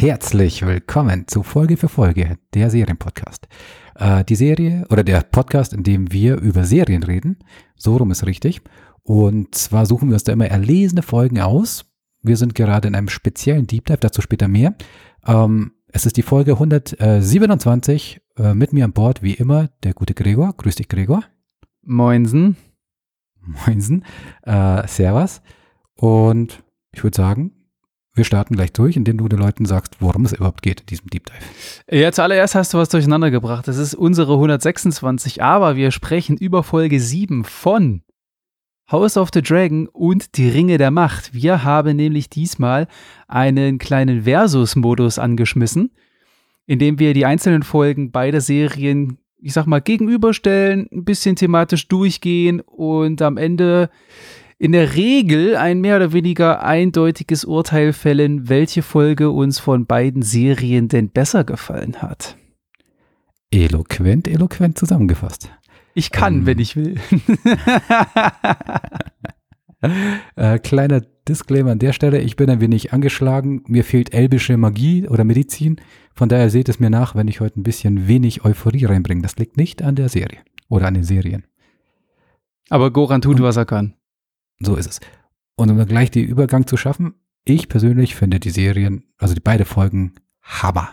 Herzlich willkommen zu Folge für Folge der Serienpodcast. Äh, die Serie oder der Podcast, in dem wir über Serien reden. So rum ist richtig. Und zwar suchen wir uns da immer erlesene Folgen aus. Wir sind gerade in einem speziellen Deep Dive, dazu später mehr. Ähm, es ist die Folge 127. Äh, mit mir an Bord, wie immer, der gute Gregor. Grüß dich, Gregor. Moinsen. Moinsen. Äh, servus. Und ich würde sagen, wir starten gleich durch, indem du den Leuten sagst, worum es überhaupt geht in diesem Deep Dive. Ja, zuallererst hast du was durcheinander gebracht. Das ist unsere 126, aber wir sprechen über Folge 7 von House of the Dragon und die Ringe der Macht. Wir haben nämlich diesmal einen kleinen Versus-Modus angeschmissen, in dem wir die einzelnen Folgen beider Serien, ich sag mal, gegenüberstellen, ein bisschen thematisch durchgehen und am Ende in der Regel ein mehr oder weniger eindeutiges Urteil fällen, welche Folge uns von beiden Serien denn besser gefallen hat. Eloquent, eloquent zusammengefasst. Ich kann, ähm. wenn ich will. äh, kleiner Disclaimer an der Stelle, ich bin ein wenig angeschlagen, mir fehlt elbische Magie oder Medizin, von daher seht es mir nach, wenn ich heute ein bisschen wenig Euphorie reinbringe. Das liegt nicht an der Serie oder an den Serien. Aber Goran tut, Und, was er kann. So ist es. Und um gleich den Übergang zu schaffen, ich persönlich finde die Serien, also die beiden Folgen, Hammer.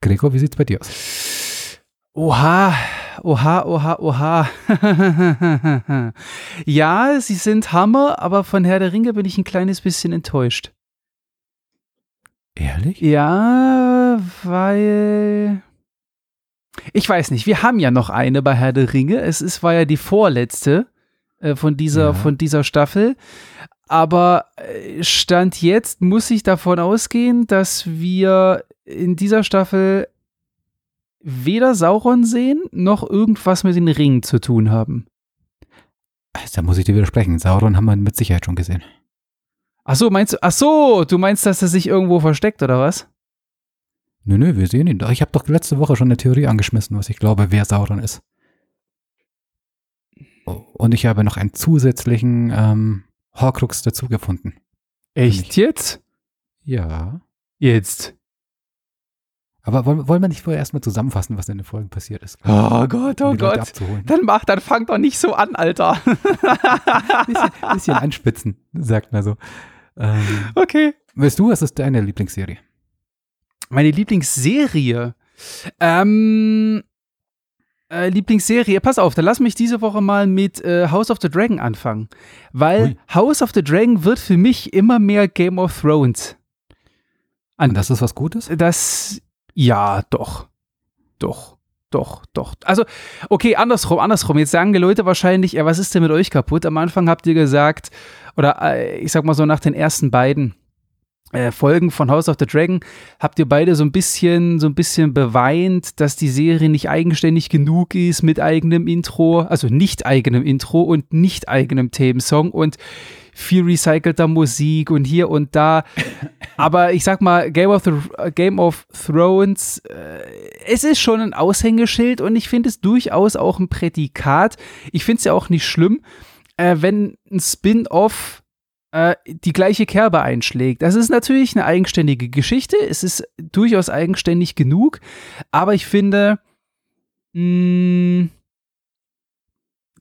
Gregor, wie sieht's bei dir aus? Oha, oha, oha, oha. ja, sie sind Hammer, aber von Herr der Ringe bin ich ein kleines bisschen enttäuscht. Ehrlich? Ja, weil. Ich weiß nicht, wir haben ja noch eine bei Herr der Ringe. Es ist, war ja die vorletzte. Äh, von, dieser, ja. von dieser Staffel. Aber äh, Stand jetzt muss ich davon ausgehen, dass wir in dieser Staffel weder Sauron sehen, noch irgendwas mit den Ringen zu tun haben. Da muss ich dir widersprechen. Sauron haben wir mit Sicherheit schon gesehen. Ach so, meinst du, ach so, du meinst, dass er sich irgendwo versteckt oder was? Nö, nö, wir sehen ihn. Ich habe doch letzte Woche schon eine Theorie angeschmissen, was ich glaube, wer Sauron ist. Und ich habe noch einen zusätzlichen ähm, Horcrux dazu gefunden. Echt jetzt? Ja. Jetzt. Aber wollen, wollen wir nicht vorher erstmal zusammenfassen, was in den Folgen passiert ist? Oh Gott, oh um Gott. Dann mach, dann fang doch nicht so an, Alter. bisschen, bisschen anspitzen, sagt man so. Ähm, okay. Weißt du, was ist deine Lieblingsserie? Meine Lieblingsserie? Ähm, äh, Lieblingsserie, pass auf, dann lass mich diese Woche mal mit äh, House of the Dragon anfangen. Weil Ui. House of the Dragon wird für mich immer mehr Game of Thrones. An, Und das ist was Gutes? Das, ja, doch. Doch. Doch, doch. Also, okay, andersrum, andersrum. Jetzt sagen die Leute wahrscheinlich, ja, was ist denn mit euch kaputt? Am Anfang habt ihr gesagt, oder äh, ich sag mal so nach den ersten beiden, äh, Folgen von House of the Dragon habt ihr beide so ein bisschen, so ein bisschen beweint, dass die Serie nicht eigenständig genug ist mit eigenem Intro, also nicht eigenem Intro und nicht eigenem Themensong und viel recycelter Musik und hier und da. Aber ich sag mal, Game of, the, Game of Thrones, äh, es ist schon ein Aushängeschild und ich finde es durchaus auch ein Prädikat. Ich finde es ja auch nicht schlimm, äh, wenn ein Spin-off äh, die gleiche Kerbe einschlägt. Das ist natürlich eine eigenständige Geschichte. Es ist durchaus eigenständig genug. Aber ich finde,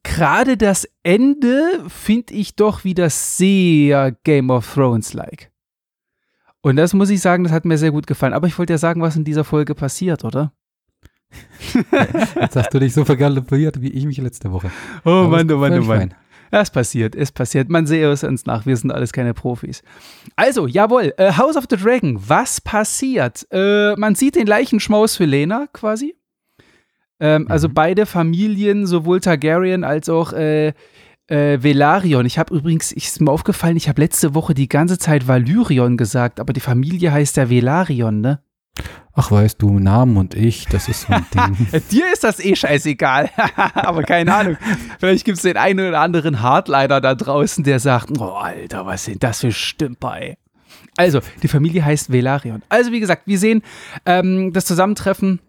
gerade das Ende finde ich doch wieder sehr Game of Thrones-like. Und das muss ich sagen, das hat mir sehr gut gefallen. Aber ich wollte ja sagen, was in dieser Folge passiert, oder? Jetzt hast du dich so vergaloppiert wie ich mich letzte Woche. Oh Mann, oh Mann, oh Mann. Es passiert, es passiert. Man sehe es uns nach. Wir sind alles keine Profis. Also, jawohl, äh, House of the Dragon. Was passiert? Äh, man sieht den Leichenschmaus für Lena quasi. Ähm, also mhm. Also beide Familien, sowohl Targaryen als auch äh, äh, Velarion. Ich habe übrigens, ich ist mir aufgefallen, ich habe letzte Woche die ganze Zeit Valyrion gesagt, aber die Familie heißt ja Velarion, ne? Ach, weißt du, Namen und ich, das ist so ein Ding. Dir ist das eh scheißegal. Aber keine Ahnung. Vielleicht gibt es den einen oder anderen Hardliner da draußen, der sagt: Oh, Alter, was sind das für Stümper, ey. Also, die Familie heißt Velarion. Also, wie gesagt, wir sehen ähm, das Zusammentreffen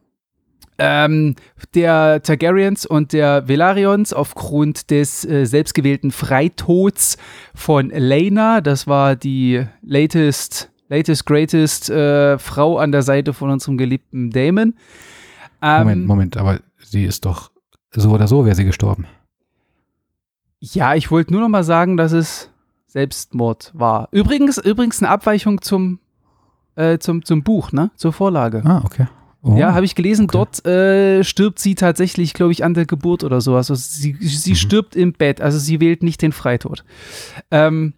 ähm, der Targaryens und der Velarions aufgrund des äh, selbstgewählten Freitods von Lena. Das war die latest latest, greatest äh, Frau an der Seite von unserem geliebten Damon. Ähm, Moment, Moment, aber sie ist doch so oder so wäre sie gestorben. Ja, ich wollte nur noch mal sagen, dass es Selbstmord war. Übrigens, übrigens eine Abweichung zum, äh, zum, zum Buch, ne? Zur Vorlage. Ah, okay. Oh, ja, habe ich gelesen, okay. dort äh, stirbt sie tatsächlich, glaube ich, an der Geburt oder sowas. Also sie, sie mhm. stirbt im Bett, also sie wählt nicht den Freitod. Ähm,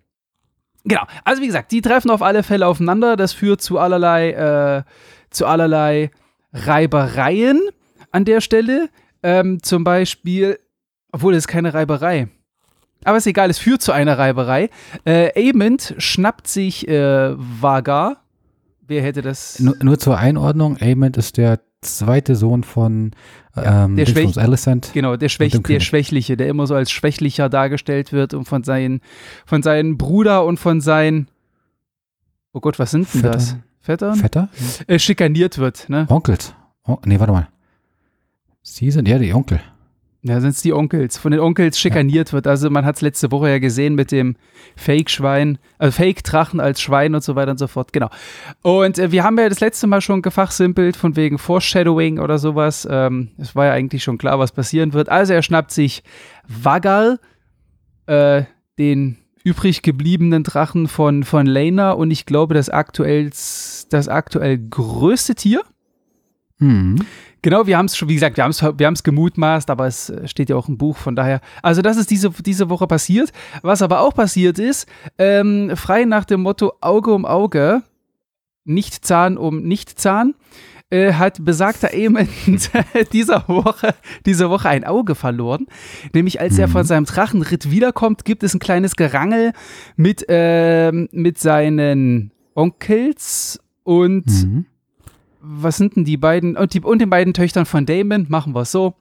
genau, also wie gesagt, die treffen auf alle Fälle aufeinander. Das führt zu allerlei, äh, zu allerlei Reibereien an der Stelle. Ähm, zum Beispiel, obwohl es keine Reiberei. Aber ist egal, es führt zu einer Reiberei. Äh, Amond schnappt sich äh, Vagar, Wer hätte das? Nur, nur zur Einordnung, Amond ist der zweite Sohn von ähm, der Schwäch Alicent. Genau, der, Schwäch der Schwächliche, der immer so als Schwächlicher dargestellt wird und von seinen, von seinen Bruder und von seinen, oh Gott, was sind denn Vetter. das? Vettern? Vetter? Äh, schikaniert wird, ne? Onkels. Oh, nee, warte mal. Sie sind ja die Onkel. Ja, sind es die Onkels. Von den Onkels schikaniert ja. wird. Also man hat es letzte Woche ja gesehen mit dem Fake-Schwein, äh, Fake-Drachen als Schwein und so weiter und so fort. Genau. Und äh, wir haben ja das letzte Mal schon gefachsimpelt von wegen Foreshadowing oder sowas. Ähm, es war ja eigentlich schon klar, was passieren wird. Also er schnappt sich Vagal, äh, den übrig gebliebenen Drachen von, von Lena und ich glaube das aktuell, das aktuell größte Tier. Mhm. Genau, wir haben es schon, wie gesagt, wir haben es wir gemutmaßt, aber es steht ja auch im Buch, von daher. Also, das ist diese, diese Woche passiert. Was aber auch passiert ist, ähm, frei nach dem Motto Auge um Auge, nicht Zahn um nicht Zahn, äh, hat besagter Eamon dieser Woche, diese Woche ein Auge verloren. Nämlich als er von mhm. seinem Drachenritt wiederkommt, gibt es ein kleines Gerangel mit, äh, mit seinen Onkels und mhm was sind denn die beiden, und, die, und den beiden Töchtern von Damon, machen wir es so.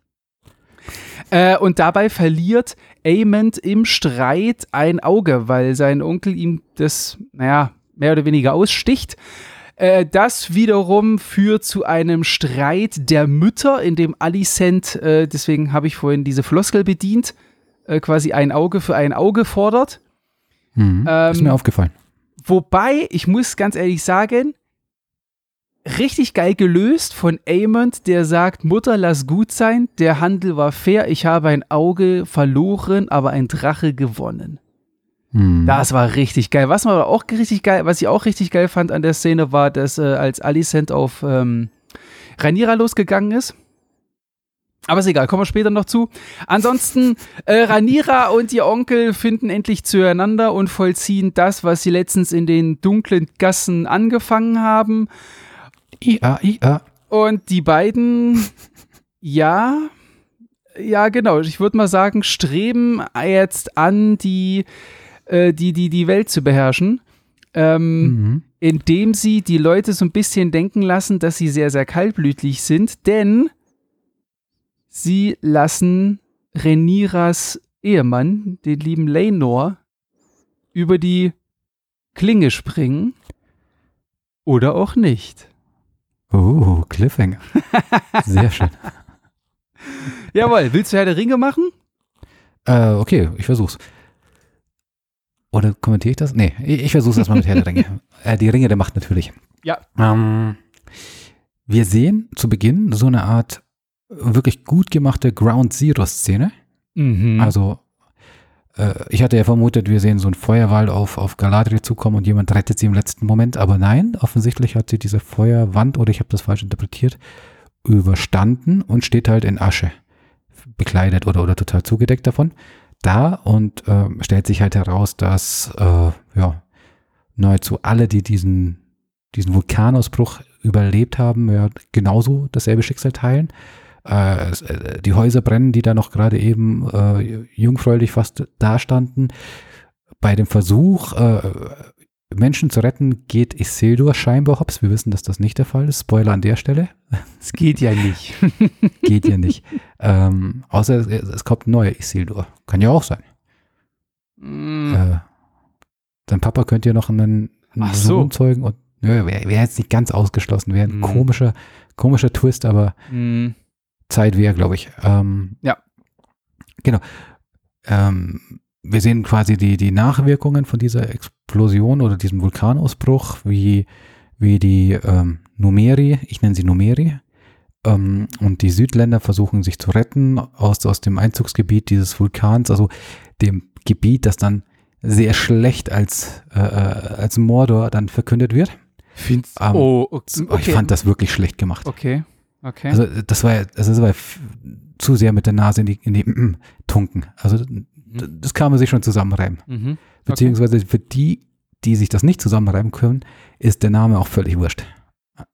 Äh, und dabei verliert Amond im Streit ein Auge, weil sein Onkel ihm das, naja, mehr oder weniger aussticht. Äh, das wiederum führt zu einem Streit der Mütter, in dem Alicent, äh, deswegen habe ich vorhin diese Floskel bedient, äh, quasi ein Auge für ein Auge fordert. Mhm, ähm, ist mir aufgefallen. Wobei, ich muss ganz ehrlich sagen, richtig geil gelöst von Amond, der sagt, Mutter, lass gut sein, der Handel war fair, ich habe ein Auge verloren, aber ein Drache gewonnen. Hm. Das war richtig geil. Was aber auch richtig geil, was ich auch richtig geil fand an der Szene war, dass äh, als Alicent auf ähm, Rhaenyra losgegangen ist. Aber ist egal, kommen wir später noch zu. Ansonsten, äh, Ranira und ihr Onkel finden endlich zueinander und vollziehen das, was sie letztens in den dunklen Gassen angefangen haben. IA, IA. Und die beiden, ja, ja, genau. Ich würde mal sagen, streben jetzt an, die, äh, die, die, die Welt zu beherrschen. Ähm, mhm. Indem sie die Leute so ein bisschen denken lassen, dass sie sehr, sehr kaltblütig sind, denn sie lassen Reniras Ehemann, den lieben Lenor, über die Klinge springen. Oder auch nicht. Oh, Cliffhanger. Sehr schön. Jawohl, willst du Herr der Ringe machen? Äh, okay, ich versuch's. Oder kommentiere ich das? Nee, ich, versuch's erstmal mit Herr der Ringe. Äh, die Ringe der Macht natürlich. Ja. Ähm, wir sehen zu Beginn so eine Art wirklich gut gemachte Ground Zero-Szene. Mhm. Also ich hatte ja vermutet, wir sehen so einen Feuerwall auf, auf Galadriel zukommen und jemand rettet sie im letzten Moment. Aber nein, offensichtlich hat sie diese Feuerwand, oder ich habe das falsch interpretiert, überstanden und steht halt in Asche. Bekleidet oder, oder total zugedeckt davon. Da und äh, stellt sich halt heraus, dass äh, ja, nahezu alle, die diesen, diesen Vulkanausbruch überlebt haben, ja, genauso dasselbe Schicksal teilen. Äh, äh, die Häuser brennen, die da noch gerade eben äh, jungfräulich fast dastanden. Bei dem Versuch, äh, Menschen zu retten, geht Isildur scheinbar hops. Wir wissen, dass das nicht der Fall ist. Spoiler an der Stelle. Es geht ja nicht. geht ja nicht. Ähm, außer es, es, kommt ein neuer Isildur. Kann ja auch sein. Mm. Äh, sein Papa könnte ja noch einen, einen so. Sohn zeugen und wäre wär jetzt nicht ganz ausgeschlossen. Wäre ein mm. komischer, komischer Twist, aber mm. Zeit wäre, glaube ich. Ähm, ja. Genau. Ähm, wir sehen quasi die, die Nachwirkungen von dieser Explosion oder diesem Vulkanausbruch, wie, wie die ähm, Numeri, ich nenne sie Numeri, ähm, und die Südländer versuchen sich zu retten aus, aus dem Einzugsgebiet dieses Vulkans, also dem Gebiet, das dann sehr schlecht als, äh, äh als Mordor dann verkündet wird. Find's, ähm, oh, okay. Ich fand das wirklich schlecht gemacht. Okay, okay. Also das war, also das war zu sehr mit der Nase in die, in die mm, Tunken. Also mhm. das kann man sich schon zusammenreimen. Mhm. Okay. Beziehungsweise für die, die sich das nicht zusammenreiben können, ist der Name auch völlig wurscht.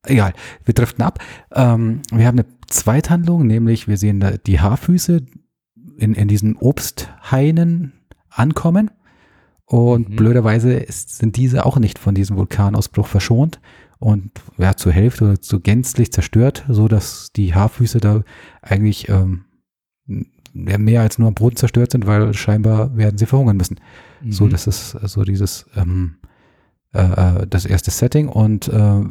Egal, wir driften ab. Ähm, wir haben eine Zweithandlung, nämlich wir sehen da die Haarfüße in, in diesen Obsthainen ankommen. Und mhm. blöderweise ist, sind diese auch nicht von diesem Vulkanausbruch verschont und ja, zur Hälfte oder zu gänzlich zerstört, so dass die Haarfüße da eigentlich ähm, mehr als nur am Boden zerstört sind, weil scheinbar werden sie verhungern müssen. Mhm. So, das ist so dieses ähm, äh, äh, das erste Setting und äh,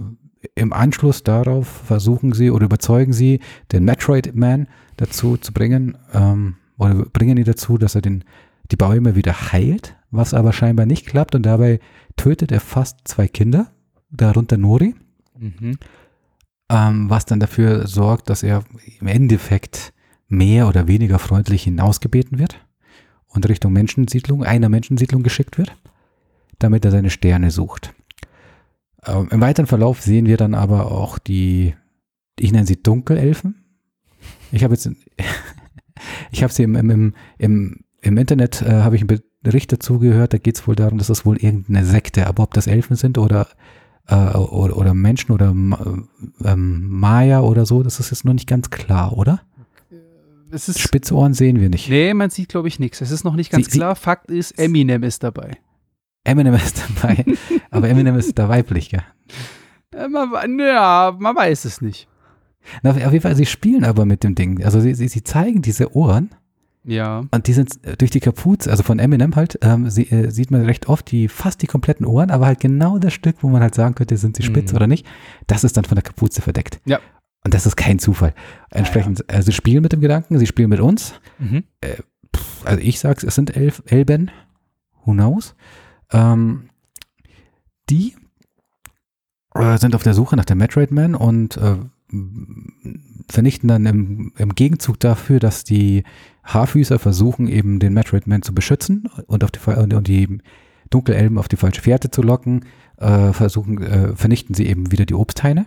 im Anschluss darauf versuchen sie oder überzeugen sie den Metroid Man dazu zu bringen ähm, oder bringen ihn dazu, dass er den die Bäume wieder heilt, was aber scheinbar nicht klappt und dabei tötet er fast zwei Kinder, darunter Nori, mhm. ähm, was dann dafür sorgt, dass er im Endeffekt mehr oder weniger freundlich hinausgebeten wird und Richtung Menschensiedlung, einer Menschensiedlung geschickt wird, damit er seine Sterne sucht. Ähm, Im weiteren Verlauf sehen wir dann aber auch die, ich nenne sie Dunkelelfen. Ich habe jetzt, ich habe sie im, im, im, im Internet, äh, habe ich einen Bericht dazu gehört, da geht es wohl darum, dass das wohl irgendeine Sekte, aber ob das Elfen sind oder, äh, oder, oder, Menschen oder ähm, Maya oder so, das ist jetzt noch nicht ganz klar, oder? Es ist, Spitzohren sehen wir nicht. Nee, man sieht, glaube ich, nichts. Es ist noch nicht ganz sie, klar. Fakt ist, Eminem ist dabei. Eminem ist dabei, aber Eminem ist da weiblich, gell? Ja, man, ja, man weiß es nicht. Na, auf jeden Fall, sie spielen aber mit dem Ding. Also sie, sie, sie zeigen diese Ohren. Ja. Und die sind durch die Kapuze, also von Eminem halt, ähm, sie, äh, sieht man recht oft die fast die kompletten Ohren, aber halt genau das Stück, wo man halt sagen könnte, sind sie spitz mhm. oder nicht, das ist dann von der Kapuze verdeckt. Ja. Und das ist kein Zufall. Entsprechend, ja, ja. Also sie spielen mit dem Gedanken, sie spielen mit uns. Mhm. Äh, pff, also ich sag's, es sind elf Elben. Who knows? Ähm, die äh, sind auf der Suche nach der Metroid Man und äh, vernichten dann im, im, Gegenzug dafür, dass die Haarfüßer versuchen, eben den Metroid Man zu beschützen und, auf die, und die Dunkelelben auf die falsche Fährte zu locken, äh, versuchen, äh, vernichten sie eben wieder die Obsthaine.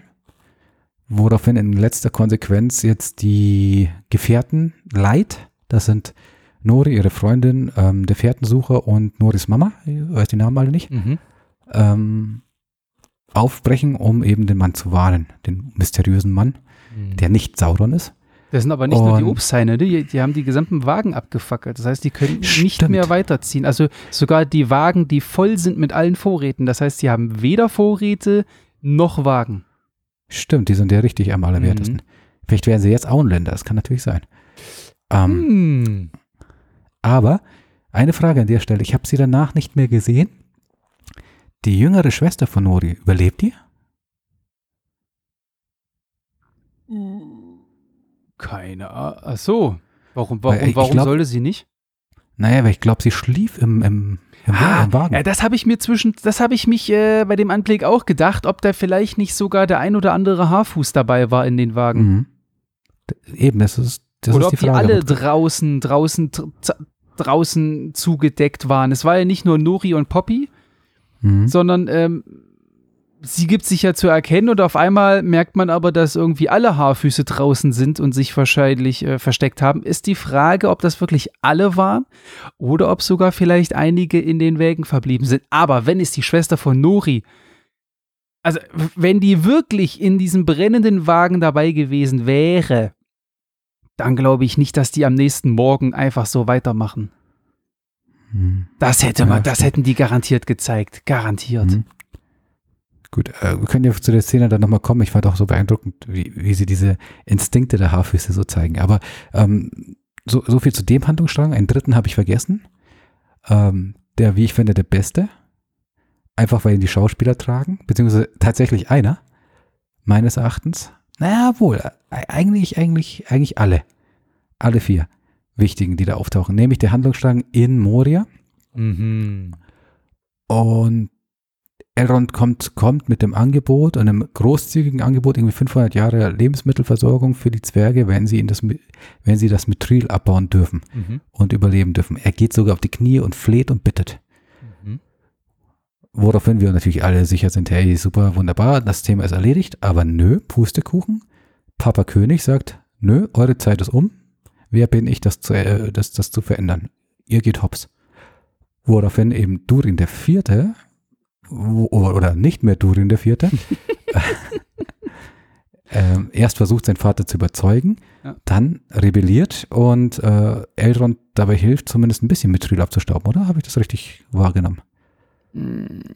Woraufhin in letzter Konsequenz jetzt die Gefährten Light, das sind Nori, ihre Freundin, ähm, der Fährtensucher und Noris Mama, ich weiß die Namen alle nicht, mhm. ähm, aufbrechen, um eben den Mann zu warnen, den mysteriösen Mann, mhm. der nicht Sauron ist. Das sind aber nicht und nur die Obsthaine, die, die haben die gesamten Wagen abgefackelt. Das heißt, die können stimmt. nicht mehr weiterziehen. Also sogar die Wagen, die voll sind mit allen Vorräten. Das heißt, die haben weder Vorräte noch Wagen. Stimmt, die sind ja richtig am allerwertesten. Mhm. Vielleicht werden sie jetzt Auenländer, das kann natürlich sein. Ähm, hm. Aber eine Frage an der Stelle, ich habe sie danach nicht mehr gesehen. Die jüngere Schwester von Nori, überlebt die? Keine Ahnung. Ach so. Warum, warum, warum glaub, sollte sie nicht? Naja, weil ich glaube, sie schlief im, im, im, ah, im Wagen. Ja, das habe ich mir zwischen, das habe ich mich äh, bei dem Anblick auch gedacht, ob da vielleicht nicht sogar der ein oder andere Haarfuß dabei war in den Wagen. Mhm. Eben, das ist das Oder ist ob die, die alle draußen, draußen, draußen zugedeckt waren. Es war ja nicht nur Nori und Poppy, mhm. sondern ähm, sie gibt sich ja zu erkennen und auf einmal merkt man aber, dass irgendwie alle Haarfüße draußen sind und sich wahrscheinlich äh, versteckt haben. Ist die Frage, ob das wirklich alle waren oder ob sogar vielleicht einige in den Wägen verblieben sind. Aber wenn es die Schwester von Nori also, wenn die wirklich in diesem brennenden Wagen dabei gewesen wäre, dann glaube ich nicht, dass die am nächsten Morgen einfach so weitermachen. Hm. Das hätte man, das hätten die garantiert gezeigt. Garantiert. Hm. Gut, äh, wir können ja zu der Szene dann nochmal kommen. Ich fand auch so beeindruckend, wie, wie sie diese Instinkte der Haarfüße so zeigen. Aber ähm, so, so viel zu dem Handlungsstrang. Einen dritten habe ich vergessen. Ähm, der, wie ich finde, der beste. Einfach weil ihn die Schauspieler tragen, beziehungsweise tatsächlich einer, meines Erachtens. Naja, wohl, eigentlich, eigentlich, eigentlich alle. Alle vier wichtigen, die da auftauchen. Nämlich der Handlungsstrang in Moria. Mhm. Und Elrond kommt, kommt mit dem Angebot, einem großzügigen Angebot, irgendwie 500 Jahre Lebensmittelversorgung für die Zwerge, wenn sie, in das, wenn sie das Mithril abbauen dürfen Mhm. und überleben dürfen. Er geht sogar auf die Knie und fleht und bittet. Mhm. Woraufhin wir natürlich alle sicher sind, hey, super, wunderbar, das Thema ist erledigt. Aber nö, Pustekuchen. Papa König sagt, nö, eure Zeit ist um. Wer bin ich, das zu, äh, das, das zu verändern? Ihr geht hops. Woraufhin eben Durin der Vierte, oder nicht mehr Durin der Vierte, ähm, erst versucht, seinen Vater zu überzeugen, Ja. dann rebelliert und äh, Elrond dabei hilft, zumindest ein bisschen Mithril abzustauben, oder? Habe ich das richtig wahrgenommen?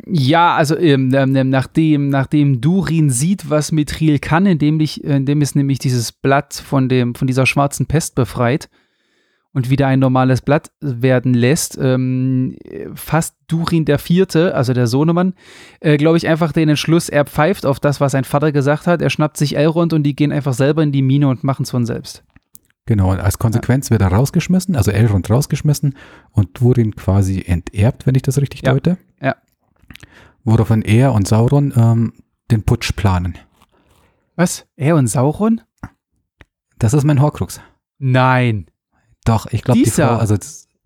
Ja, also ähm, ähm, nachdem, nachdem Durin sieht, was Mithril kann, indem, dich, indem es nämlich dieses Blatt von, dem, von dieser schwarzen Pest befreit und wieder ein normales Blatt werden lässt, ähm, fasst Durin der Vierte, also der Sohnemann, äh, glaube ich, einfach den Entschluss, er pfeift auf das, was sein Vater gesagt hat, er schnappt sich Elrond und die gehen einfach selber in die Mine und machen es von selbst. Genau, und als Konsequenz wird er rausgeschmissen, also Elrond rausgeschmissen und Durin quasi enterbt, wenn ich das richtig Ja. deute. Ja. Woraufhin er und Sauron ähm, den Putsch planen. Was? Er und Sauron? Das ist mein Horcrux. Nein. Doch, ich glaube, die. Frau, also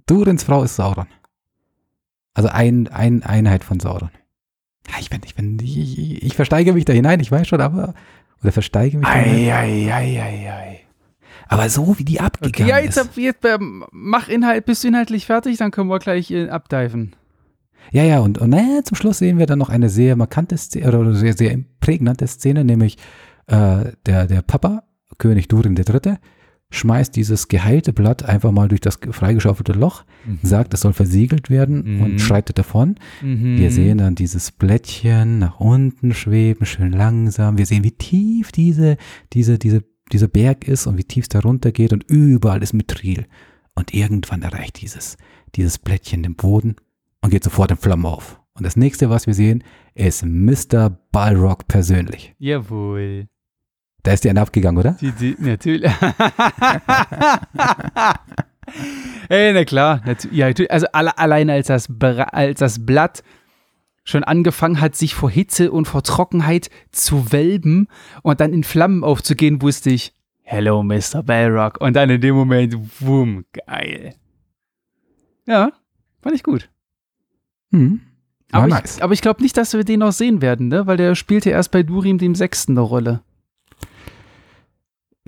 Durins Frau ist Sauron. Also ein, ein Einheit von Sauron. Ja, ich bin, ich bin, ich, ich, versteige mich da hinein, ich weiß schon, aber, oder versteige mich da hinein. Eieieiei. Aber so wie die abgegangen Ja, jetzt, ist. jetzt ähm, mach Inhalt, bist du inhaltlich fertig, dann können wir gleich äh, abdiven. Ja, ja, und, und naja, zum Schluss sehen wir dann noch eine sehr markante Szene, oder sehr, sehr prägnante Szene, nämlich äh, der, der Papa, König Durin III., schmeißt dieses geheilte Blatt einfach mal durch das freigeschaufelte Loch, sagt, es soll versiegelt werden Mhm. und schreitet davon. Mhm. Wir sehen dann dieses Blättchen nach unten schweben, schön langsam. Wir sehen, wie tief diese, diese, diese, dieser Berg ist und wie tief es da runter geht und überall ist Mithril. Und irgendwann erreicht dieses, dieses Blättchen den Boden und geht sofort in Flammen auf. Und das nächste, was wir sehen, ist Mr. Balrog persönlich. Jawohl. Da ist die eine abgegangen, oder? Die, die, natürlich. Ey, na klar. Ja, also alle, allein als das, als das Blatt schon angefangen hat, sich vor Hitze und vor Trockenheit zu wölben und dann in Flammen aufzugehen, wusste ich, hello, Mr. Balrog. Und dann in dem Moment, wumm, geil. Ja, fand ich gut. Hm. Aber nice. ich, aber ich glaube nicht, dass wir den noch sehen werden, ne? weil der spielte erst bei Durim dem Sechsten eine Rolle.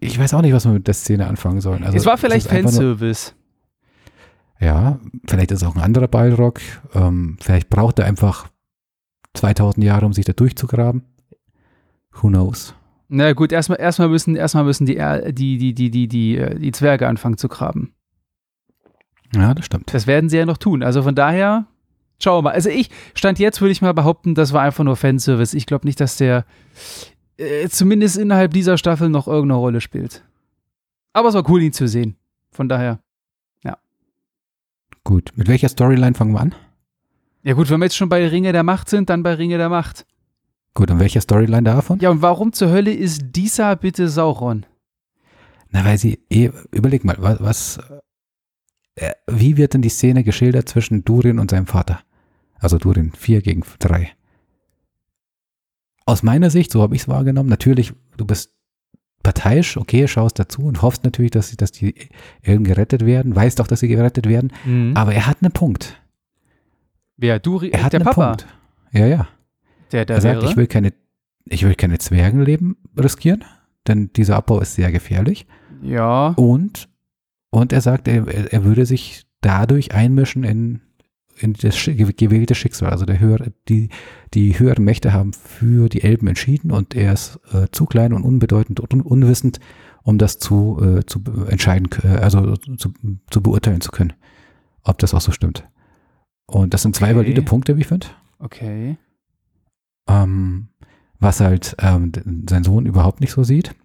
Ich weiß auch nicht, was wir mit der Szene anfangen sollen. Also, es war vielleicht nur- Fanservice. Ja, vielleicht ist es auch ein anderer Balrog. Ähm, vielleicht braucht er einfach 2000 Jahre, um sich da durchzugraben. Who knows? Na gut, erstmal erstmal müssen, erstmal müssen die, die, die, die, die, die, äh, die Zwerge anfangen zu graben. Ja, das stimmt. Das werden sie ja noch tun. Also von daher, schauen wir mal. Also ich, Stand jetzt würde ich mal behaupten, das war einfach nur Fanservice. Ich glaube nicht, dass der äh, zumindest innerhalb dieser Staffel noch irgendeine Rolle spielt. Aber es war cool, ihn zu sehen. Von daher. Gut. Mit welcher Storyline fangen wir an? Ja gut, wenn wir jetzt schon bei Ringe der Macht sind, dann bei Ringe der Macht. Gut, und welcher Storyline davon? Ja, und warum zur Hölle ist dieser bitte Sauron? Na, weil sie, eh, überleg mal, was, was äh, wie wird denn die Szene geschildert zwischen Durin und seinem Vater? Also Durin 4 gegen 3. Aus meiner Sicht, so habe ich es wahrgenommen, natürlich, du bist parteiisch, okay, schaust dazu und hoffst natürlich, dass, dass die Elben gerettet werden, weißt auch, dass sie gerettet werden, aber er hat einen Punkt. Wer? Duri, Er hat der einen Papa. Punkt. Ja, ja. Der, der Er sagt, wäre. ich will keine, ich will keine Zwergenleben riskieren, denn dieser Abbau ist sehr gefährlich. ja. Und, und er sagt, er, er würde sich dadurch einmischen in, in das gewählte Schicksal. Also der höhere, die, die höheren Mächte haben für die Elben entschieden und er ist äh, zu klein und unbedeutend und un, unwissend, um das zu, äh, zu entscheiden, äh, also zu, zu beurteilen zu können, ob das auch so stimmt. Und das sind zwei Okay. valide Punkte, wie ich finde. Okay. Ähm, was halt ähm, sein Sohn überhaupt nicht so sieht.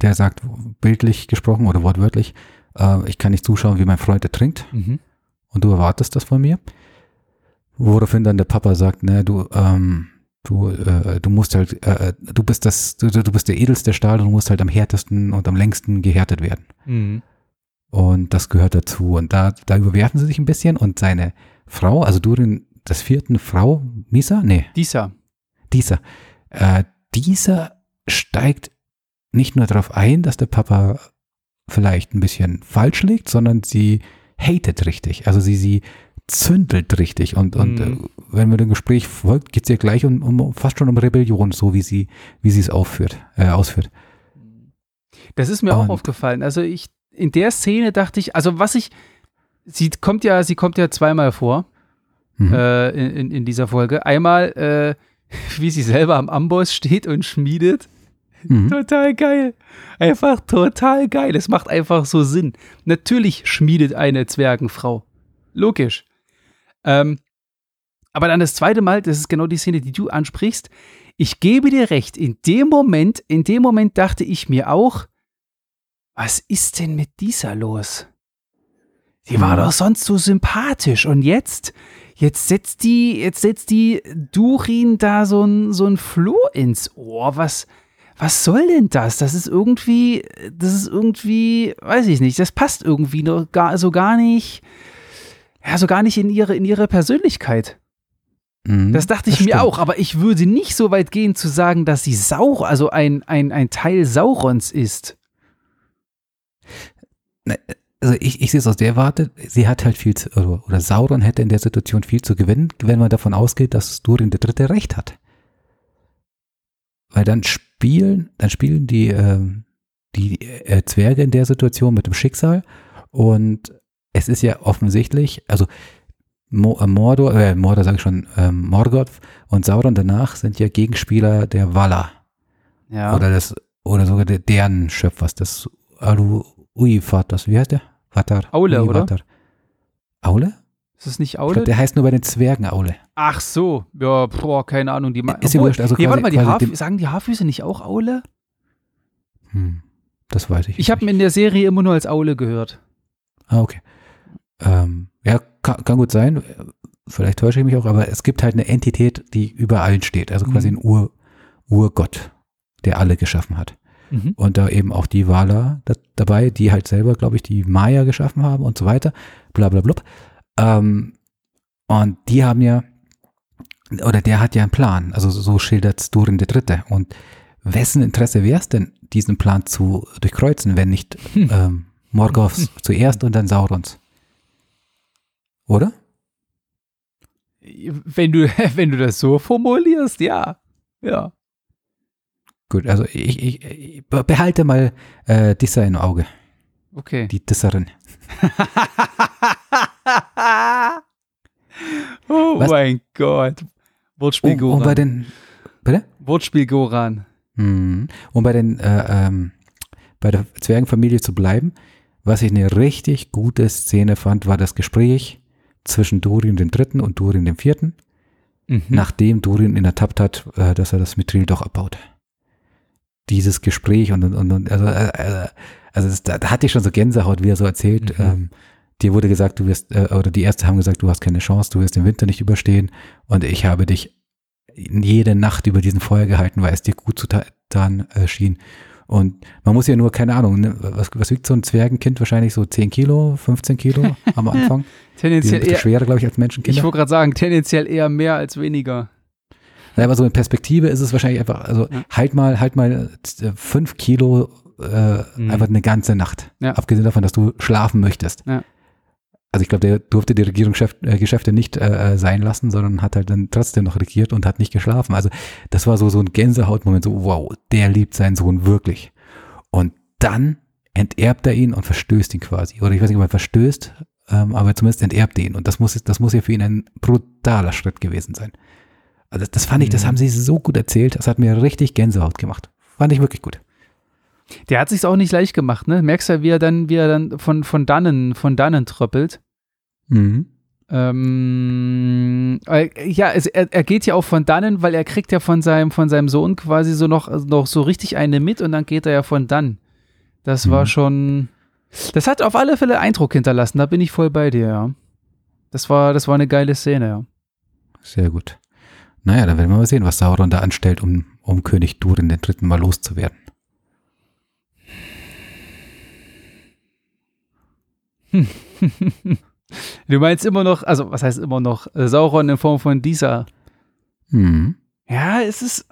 Der sagt, bildlich gesprochen oder wortwörtlich, äh, ich kann nicht zuschauen, wie mein Freund ertrinkt Mhm. Und du erwartest das von mir. Woraufhin dann der Papa sagt, ne, du, ähm, du, äh, du musst halt, äh, du bist das, du, du bist der edelste Stahl und du musst halt am härtesten und am längsten gehärtet werden. Mhm. Und das gehört dazu. Und da, da überwerfen sie sich ein bisschen und seine Frau, also Durin des vierten Frau, Misa? Nee, Dieser. dieser. Äh, dieser steigt nicht nur darauf ein, dass der Papa vielleicht ein bisschen falsch liegt, sondern sie hatet richtig. Also sie, sie zündelt richtig. Und, und Mhm. äh, wenn mir dem Gespräch folgt, geht es ihr gleich um, um fast schon um Rebellion, so wie sie, wie sie es aufführt, äh, ausführt. Das ist mir auch Und- aufgefallen. Also ich, in der Szene dachte ich, also was ich, sie kommt ja, sie kommt ja zweimal vor Mhm. äh, in, in, in dieser Folge. Einmal, äh, wie sie selber am Amboss steht und schmiedet. Mhm. Total geil. Einfach total geil. Es macht einfach so Sinn. Natürlich schmiedet eine Zwergenfrau. Logisch. Ähm, aber dann das zweite Mal, das ist genau die Szene, die du ansprichst. Ich gebe dir recht. In dem Moment, in dem Moment dachte ich mir auch, was ist denn mit dieser los? Die war Mhm. doch sonst so sympathisch und jetzt, jetzt setzt die, jetzt setzt die Durin da so ein, so ein Floh ins Ohr. Was, was soll denn das? Das ist irgendwie, das ist irgendwie, weiß ich nicht, das passt irgendwie noch gar, so gar nicht, ja, so gar nicht in ihre, in ihre Persönlichkeit. Mhm. Das dachte ich Das mir stimmt. auch, aber ich würde nicht so weit gehen zu sagen, dass sie Sauron, also ein, ein, ein Teil Saurons ist. Also ich, ich sehe es aus der Warte, sie hat halt viel zu, oder, oder Sauron hätte in der Situation viel zu gewinnen, wenn man davon ausgeht, dass Durin der Dritte recht hat. Weil dann spielen, dann spielen die, ähm, die äh, Zwerge in der Situation mit dem Schicksal und es ist ja offensichtlich, also Mo, äh, Mordor, äh, Mordor sage ich schon, ähm, Morgoth und Sauron danach sind ja Gegenspieler der Valar Ja. oder das oder sogar der, deren Schöpfers, das Alu Uivatars, wie heißt der? Vatar. Aule, oder? Uivatar. Aule? Ist es nicht Ich Aule? glaub, der heißt nur bei den Zwergen Aule. Ach so, ja, boah, keine Ahnung. Die Ist ja wurscht, also nee, warte mal, quasi- die quasi sagen die Haarfüße nicht auch Aule? Hm, das weiß ich. Ich habe ihn in der Serie immer nur als Aule gehört. Ah, okay. Ähm, ja, kann, kann gut sein. Vielleicht täusche ich mich auch, aber es gibt halt eine Entität, die über allen steht. Also quasi Mhm. ein Ur, Urgott, der alle geschaffen hat. Mhm. Und da eben auch die Wala da, dabei, die halt selber, glaube ich, die Maya geschaffen haben und so weiter. Bla bla blub. Ähm, und die haben ja, oder der hat ja einen Plan. Also so schildert Durin der Dritte. Und wessen Interesse wäre es denn, diesen Plan zu durchkreuzen, wenn nicht Hm. ähm, Morgoths zuerst und dann Saurons? Oder? Wenn du, wenn du das so formulierst, ja. Ja. Gut, also ich, ich, ich behalte mal äh, Dissa im Auge, Okay. die Disserin. oh Was? mein Gott. Wortspiel Und, und bei Goran. den, bitte? Wortspiel Goran. Mhm. Um bei den äh, ähm, bei der Zwergenfamilie zu bleiben, was ich eine richtig gute Szene fand, war das Gespräch zwischen Durin dem Dritten und Durin dem Vierten, Mhm. nachdem Durin ihn ertappt hat, äh, dass er das Mithril doch abbaut. Dieses Gespräch und, und, und also, äh, also das, da, da hatte ich schon so Gänsehaut, wie er so erzählt. Mhm. Ähm, dir wurde gesagt, du wirst, äh, oder die Ärzte haben gesagt, du hast keine Chance, du wirst den Winter nicht überstehen. Und ich habe dich jede Nacht über diesen Feuer gehalten, weil es dir gut zu getan äh, schien. Und man muss ja nur, keine Ahnung, ne, was, was wiegt so ein Zwergenkind? Wahrscheinlich so 10 Kilo, 15 Kilo am Anfang. Die sind ein Tendenziell eher, schwerer, glaube ich, als ich Menschenkinder. wollte gerade sagen, tendenziell eher mehr als weniger. Ja, aber so in Perspektive ist es wahrscheinlich einfach, also Ja. halt mal, halt mal äh, fünf Kilo äh, Mhm. einfach eine ganze Nacht. Ja. Abgesehen davon, dass du schlafen möchtest. Ja. Also ich glaube, der durfte die Regierungsgeschäfte äh, nicht äh, sein lassen, sondern hat halt dann trotzdem noch regiert und hat nicht geschlafen. Also das war so, so ein Gänsehautmoment, so wow, der liebt seinen Sohn wirklich. Und dann enterbt er ihn und verstößt ihn quasi. Oder ich weiß nicht, ob er verstößt, ähm, aber zumindest enterbt er ihn. Und das muss, das muss ja für ihn ein brutaler Schritt gewesen sein. Also das, das fand ich, das Mhm. haben sie so gut erzählt, das hat mir richtig Gänsehaut gemacht. Fand ich wirklich gut. Der hat sich's auch nicht leicht gemacht, ne? Merkst ja, wie er dann, wie er dann von, von dannen, von dannen tröppelt. Mhm. Ähm, äh, ja, es, er, er geht ja auch von dannen, weil er kriegt ja von seinem, von seinem Sohn quasi so noch, also noch so richtig eine mit und dann geht er ja von dann. Das war Mhm. schon, das hat auf alle Fälle Eindruck hinterlassen, da bin ich voll bei dir, ja. Das war, das war eine geile Szene, ja. Sehr gut. Naja, dann werden wir mal sehen, was Sauron da anstellt, um, um König Durin den dritten Mal loszuwerden. Du meinst immer noch, also was heißt immer noch, äh, Sauron in Form von dieser. Mhm. Ja, es ist.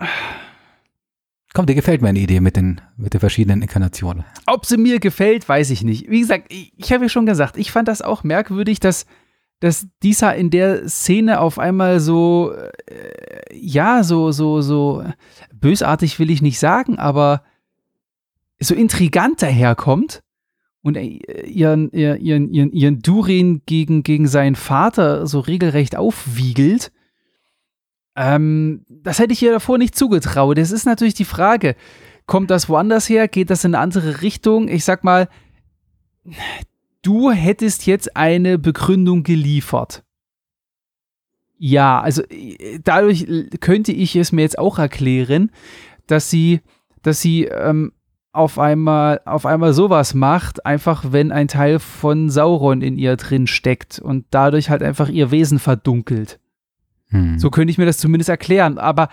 Komm, dir gefällt meine Idee mit den, mit den verschiedenen Inkarnationen. Ob sie mir gefällt, weiß ich nicht. Wie gesagt, ich, ich habe ja schon gesagt, ich fand das auch merkwürdig, dass, dass Disa in der Szene auf einmal so, äh, ja, so, so, so bösartig will ich nicht sagen, aber so intrigant daherkommt und ihren, ihren, ihren, ihren Durin gegen, gegen seinen Vater so regelrecht aufwiegelt ähm, das hätte ich ihr davor nicht zugetraut. Es ist natürlich die Frage, kommt das woanders her? Geht das in eine andere Richtung? Ich sag mal, du hättest jetzt eine Begründung geliefert. Ja, also äh, dadurch könnte ich es mir jetzt auch erklären, dass sie, dass sie ähm, auf einmal, auf einmal sowas macht, einfach wenn ein Teil von Sauron in ihr drin steckt und dadurch halt einfach ihr Wesen verdunkelt. Hm. So könnte ich mir das zumindest erklären. Aber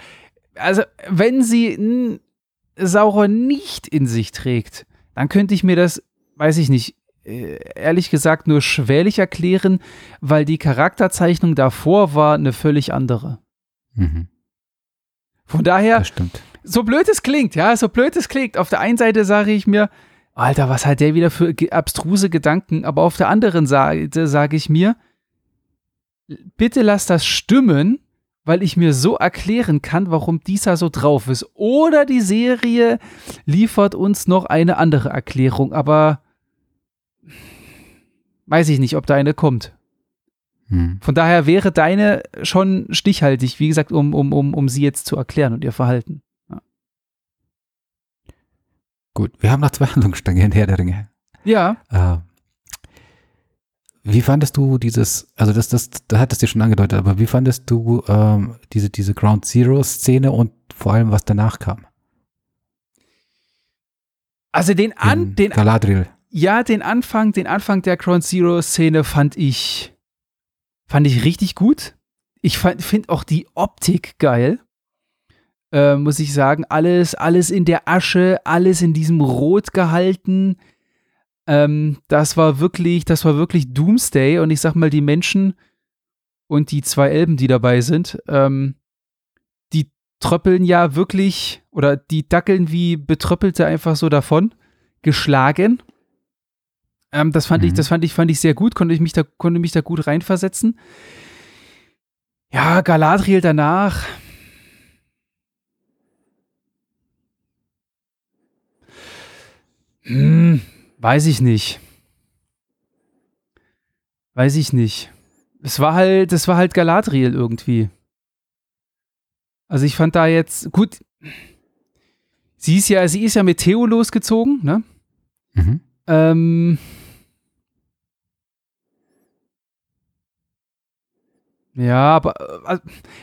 also, wenn sie Sauron nicht in sich trägt, dann könnte ich mir das, weiß ich nicht, äh, ehrlich gesagt nur schwerlich erklären, weil die Charakterzeichnung davor war eine völlig andere. Mhm. Von daher, Das stimmt. So blöd es klingt, ja, so blöd es klingt. Auf der einen Seite sage ich mir, Alter, was hat der wieder für abstruse Gedanken? Aber auf der anderen Seite sage ich mir, bitte lass das stimmen, weil ich mir so erklären kann, warum dieser so drauf ist. Oder die Serie liefert uns noch eine andere Erklärung, aber weiß ich nicht, ob da eine kommt. Hm. Von daher wäre deine schon stichhaltig, wie gesagt, um, um, um, um sie jetzt zu erklären und ihr Verhalten. Gut, wir haben noch zwei Handlungsstränge in Herr der Ringe. Ja, Äh, wie fandest du dieses, also das, das, da hattest du schon angedeutet, aber wie fandest du ähm, diese, diese Ground Zero Szene und vor allem, was danach kam? also den, an, den Galadriel. Ja, den Anfang, den Anfang der Ground Zero Szene fand ich, fand ich richtig gut. Ich finde auch die Optik geil. Äh, muss ich sagen, alles, alles in der Asche, alles in diesem Rot gehalten. Ähm, das war wirklich, das war wirklich Doomsday. Und ich sag mal, die Menschen und die zwei Elben, die dabei sind, ähm, die tröppeln ja wirklich oder die dackeln wie Betröppelte einfach so davon, geschlagen. Ähm, das fand ich, Mhm. das fand ich, fand ich sehr gut, konnte ich mich da, konnte mich da gut reinversetzen. Ja, Galadriel danach. Hm, weiß ich nicht. Weiß ich nicht. Es war halt, es war halt Galadriel irgendwie. Also ich fand da jetzt, gut, sie ist ja, sie ist ja mit Theo losgezogen, ne? Mhm. Ähm. Ja, aber äh,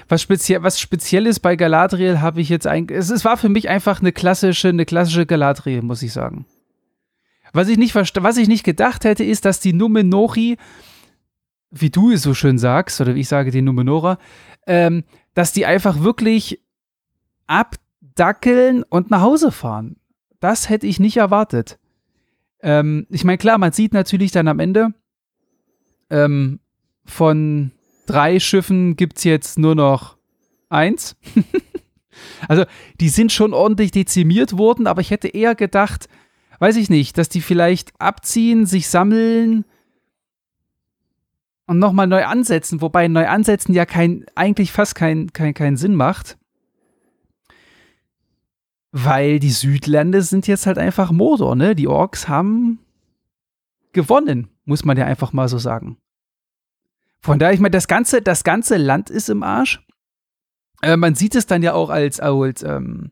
was, speziell, was speziell ist bei Galadriel, habe ich jetzt eigentlich. Es, es war für mich einfach eine klassische, eine klassische Galadriel, muss ich sagen. Was ich nicht was ich nicht gedacht hätte, ist, dass die Numenori, wie du es so schön sagst, oder wie ich sage, die Numenora, ähm, dass die einfach wirklich abdackeln und nach Hause fahren. Das hätte ich nicht erwartet. Ähm, ich meine, klar, man sieht natürlich dann am Ende, ähm, von drei Schiffen gibt es jetzt nur noch eins. also, die sind schon ordentlich dezimiert worden, aber ich hätte eher gedacht, weiß ich nicht, dass die vielleicht abziehen, sich sammeln und nochmal neu ansetzen, wobei neu ansetzen ja kein, eigentlich fast keinen kein, kein Sinn macht. Weil die Südlande sind jetzt halt einfach Mordor, ne? Die Orks haben gewonnen, muss man ja einfach mal so sagen. Von daher, ich meine, das ganze, das ganze Land ist im Arsch. Äh, man sieht es dann ja auch als, als, ähm,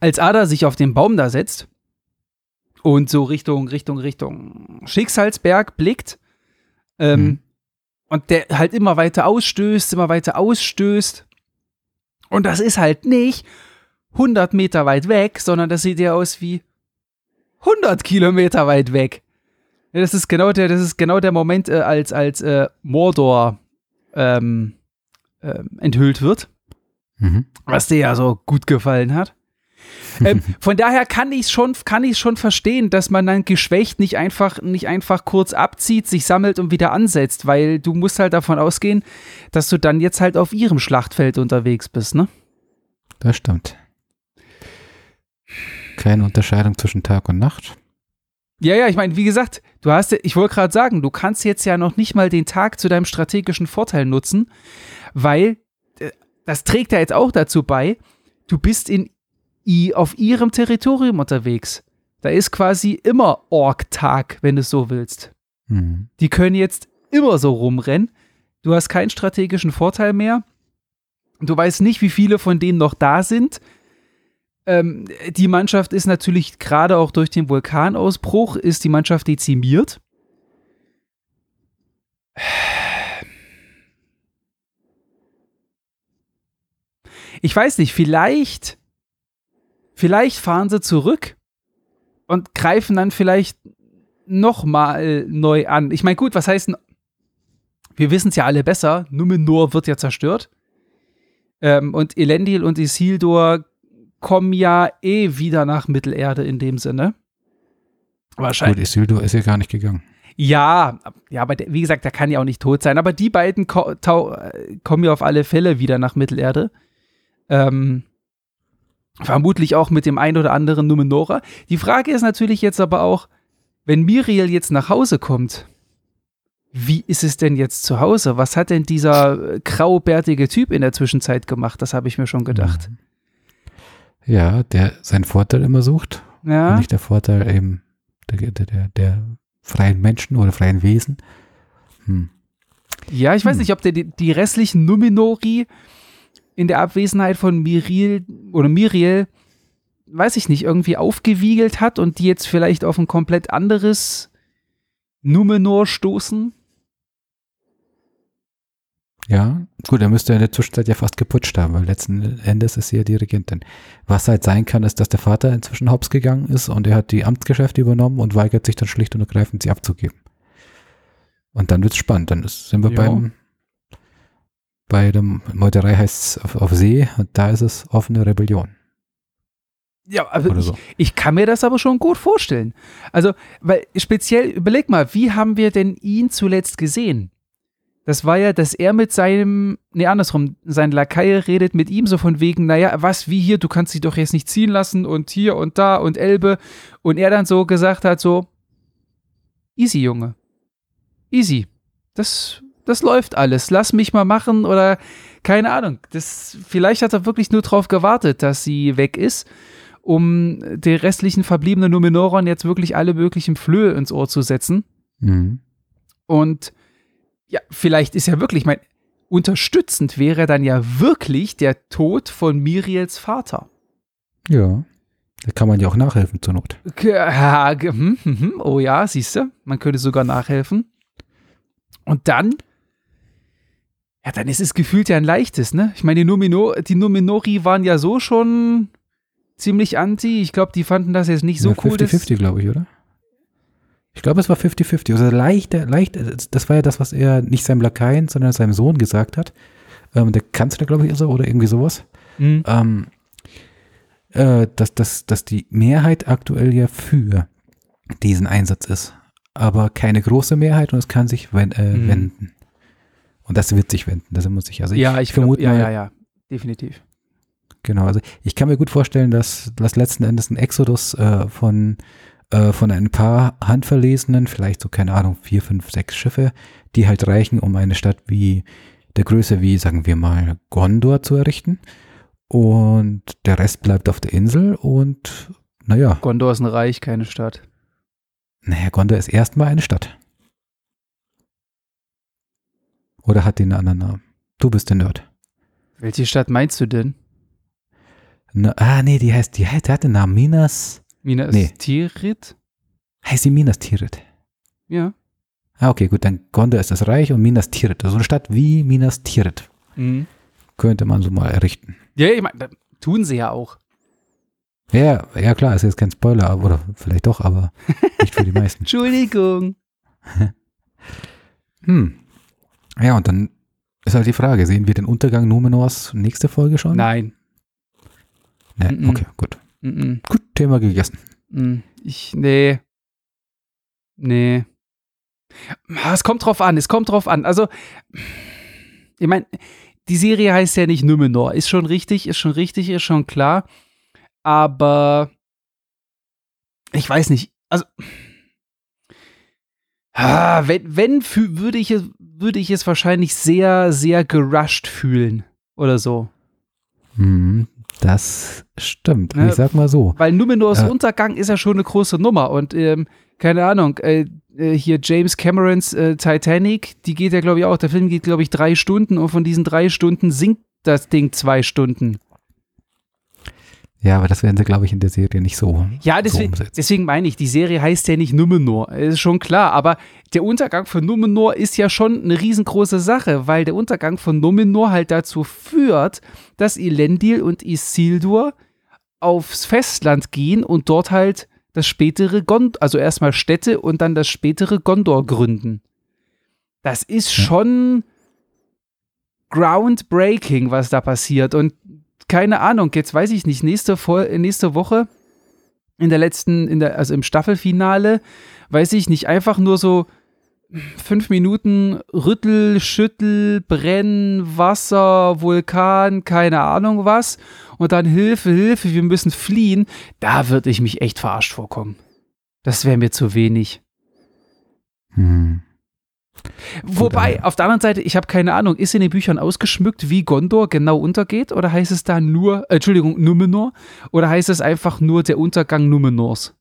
als Ada sich auf den Baum da setzt und so Richtung, Richtung, Richtung Schicksalsberg blickt. Ähm, Mhm. Und der halt immer weiter ausstößt, immer weiter ausstößt. Und das ist halt nicht 100 Meter weit weg, sondern das sieht ja aus wie 100 Kilometer weit weg. Ja, das ist genau der, das ist genau der Moment, äh, als, als äh, Mordor ähm, ähm, enthüllt wird, Mhm. was dir ja so gut gefallen hat. ähm, von daher kann ich schon, kann ich schon verstehen, dass man dann geschwächt nicht einfach, nicht einfach kurz abzieht, sich sammelt und wieder ansetzt, weil du musst halt davon ausgehen, dass du dann jetzt halt auf ihrem Schlachtfeld unterwegs bist, ne? Das stimmt. Keine Unterscheidung zwischen Tag und Nacht. Ja, ja, ich meine, wie gesagt, du hast, ich wollte gerade sagen, du kannst jetzt ja noch nicht mal den Tag zu deinem strategischen Vorteil nutzen, weil äh, das trägt ja jetzt auch dazu bei, du bist in auf ihrem Territorium unterwegs. Da ist quasi immer Ork-Tag, wenn du es so willst. Mhm. Die können jetzt immer so rumrennen. Du hast keinen strategischen Vorteil mehr. Du weißt nicht, wie viele von denen noch da sind. Ähm, die Mannschaft ist natürlich gerade auch durch den Vulkanausbruch, ist die Mannschaft dezimiert. Ich weiß nicht, vielleicht, vielleicht fahren sie zurück und greifen dann vielleicht nochmal neu an. Ich meine, gut, was heißt denn, wir wissen es ja alle besser, Numenor wird ja zerstört. Ähm, und Elendil und Isildur kommen ja eh wieder nach Mittelerde in dem Sinne. Wahrscheinlich. Gut, Isildur ist ja gar nicht gegangen. Ja, ja, aber der, wie gesagt, der kann ja auch nicht tot sein. Aber die beiden ko kommen ja auf alle Fälle wieder nach Mittelerde. Ähm, vermutlich auch mit dem ein oder anderen Numenora. Die Frage ist natürlich jetzt aber auch, wenn Miriel jetzt nach Hause kommt, wie ist es denn jetzt zu Hause? Was hat denn dieser graubärtige Typ in der Zwischenzeit gemacht? Das habe ich mir schon gedacht. Mhm. Ja, der seinen Vorteil immer sucht. Ja. Und nicht der Vorteil eben der, der, der, freien Menschen oder freien Wesen. Hm. Ja, ich weiß hm. nicht, ob der die, die, restlichen Numinori in der Abwesenheit von Miriel oder Miriel, weiß ich nicht, irgendwie aufgewiegelt hat und die jetzt vielleicht auf ein komplett anderes Numenor stoßen. Ja, gut, er müsste in der Zwischenzeit ja fast geputscht haben, weil letzten Endes ist sie ja die Regentin. Was halt sein kann, ist, dass der Vater inzwischen hops gegangen ist und er hat die Amtsgeschäfte übernommen und weigert sich dann schlicht und ergreifend, sie abzugeben. Und dann wird's spannend. Dann ist, sind wir ja. beim, bei der Meuterei heißt es auf, auf, See und da ist es offene Rebellion. Ja, also so. ich, ich, kann mir das aber schon gut vorstellen. Also, weil speziell, überleg mal, wie haben wir denn ihn zuletzt gesehen? Das war ja, dass er mit seinem, nee, andersrum, sein Lakai redet mit ihm so von wegen, naja, was, wie hier, du kannst dich doch jetzt nicht ziehen lassen und hier und da und Elbe. Und er dann so gesagt hat, so, easy, Junge. Easy. Das, das läuft alles. Lass mich mal machen oder keine Ahnung. Das, vielleicht hat er wirklich nur darauf gewartet, dass sie weg ist, um den restlichen verbliebenen Numenoron jetzt wirklich alle möglichen Flöhe ins Ohr zu setzen. Mhm. Und ja, vielleicht ist ja wirklich, mein, unterstützend wäre dann ja wirklich der Tod von Miriels Vater. Ja. Da kann man ja auch nachhelfen zur Not. Hm, hm, hm. Oh ja, siehst du, man könnte sogar nachhelfen. Und dann, ja, dann ist es gefühlt ja ein leichtes, ne? Ich meine, die, Numino, die Numenori waren ja so schon ziemlich anti. Ich glaube, die fanden das jetzt nicht so ja, cool. 50-50, glaube ich, oder? Ich glaube, es war 50-50. Also leicht, leicht, das war ja das, was er nicht seinem Lakaien, sondern seinem Sohn gesagt hat. Ähm, der Kanzler, glaube ich, ist er, oder irgendwie sowas. Mhm. Ähm, äh, dass, dass, dass die Mehrheit aktuell ja für diesen Einsatz ist. Aber keine große Mehrheit und es kann sich wenn, äh, mhm. wenden. Und das wird sich wenden, da sind wir uns sicher. Also ja, ich, ich vermute glaub, ja, ja, ja, definitiv. Genau, also ich kann mir gut vorstellen, dass, dass letzten Endes ein Exodus äh, von äh, von ein paar handverlesenen, vielleicht so, keine Ahnung, vier, fünf, sechs Schiffe, die halt reichen, um eine Stadt wie der Größe wie, sagen wir mal, Gondor zu errichten. Und der Rest bleibt auf der Insel und naja. Gondor ist ein Reich, keine Stadt. Naja, Gondor ist erstmal eine Stadt. Oder hat den einen anderen Namen? Du bist der Nerd. Welche Stadt meinst du denn? Na, ah, nee, die heißt, die, die hat den Namen Minas. Minas nee. Tirith? Heißt sie Minas Tirith? Ja. Ah, okay, gut, dann Gondor ist das Reich und Minas Tirith. Also eine Stadt wie Minas Tirith. Mhm. Könnte man so mal errichten. Ja, ich meine, tun sie ja auch. Ja, ja klar, ist jetzt kein Spoiler, oder vielleicht doch, aber nicht für die meisten. Entschuldigung. hm. Ja, und dann ist halt die Frage, sehen wir den Untergang Numenors nächste Folge schon? Nein. Nee, okay, gut. Mm Gut, Thema gegessen. -mm. Ich, nee. Nee. Ah, Es kommt drauf an, es kommt drauf an. Also, ich meine, die Serie heißt ja nicht Numenor. Ist schon richtig, ist schon richtig, ist schon klar. Aber ich weiß nicht. Also, ah, wenn, wenn fü- würde ich, es, würde ich es wahrscheinlich sehr, sehr gerusht fühlen. Oder so. Hm, das stimmt. Ja, ich sag mal so. Weil Numenors Ja. Untergang ist ja schon eine große Nummer. Und ähm, keine Ahnung, äh, äh, hier James Camerons äh, Titanic, die geht ja, glaube ich, auch. Der Film geht, glaube ich, drei Stunden und von diesen drei Stunden sinkt das Ding zwei Stunden. Ja, aber das werden sie, glaube ich, in der Serie nicht so, Ja, so deswegen, umsetzen. deswegen meine ich, die Serie heißt ja nicht Numenor, ist schon klar, aber der Untergang von Numenor ist ja schon eine riesengroße Sache, weil der Untergang von Numenor halt dazu führt, dass Elendil und Isildur aufs Festland gehen und dort halt das spätere Gondor, also erstmal Städte und dann das spätere Gondor gründen. Das ist schon groundbreaking, was da passiert und keine Ahnung, jetzt weiß ich nicht, nächste, nächste Woche in der letzten, in der, also im Staffelfinale, weiß ich nicht, einfach nur so fünf Minuten Rüttel, Schüttel, Brennen, Wasser, Vulkan, keine Ahnung was und dann Hilfe, Hilfe, wir müssen fliehen, da würde ich mich echt verarscht vorkommen. Das wäre mir zu wenig. Hm. Wobei, auf der anderen Seite, ich habe keine Ahnung, ist in den Büchern ausgeschmückt, wie Gondor genau untergeht? Oder heißt es da nur, äh, Entschuldigung, Numenor? Oder heißt es einfach nur der Untergang Numenors?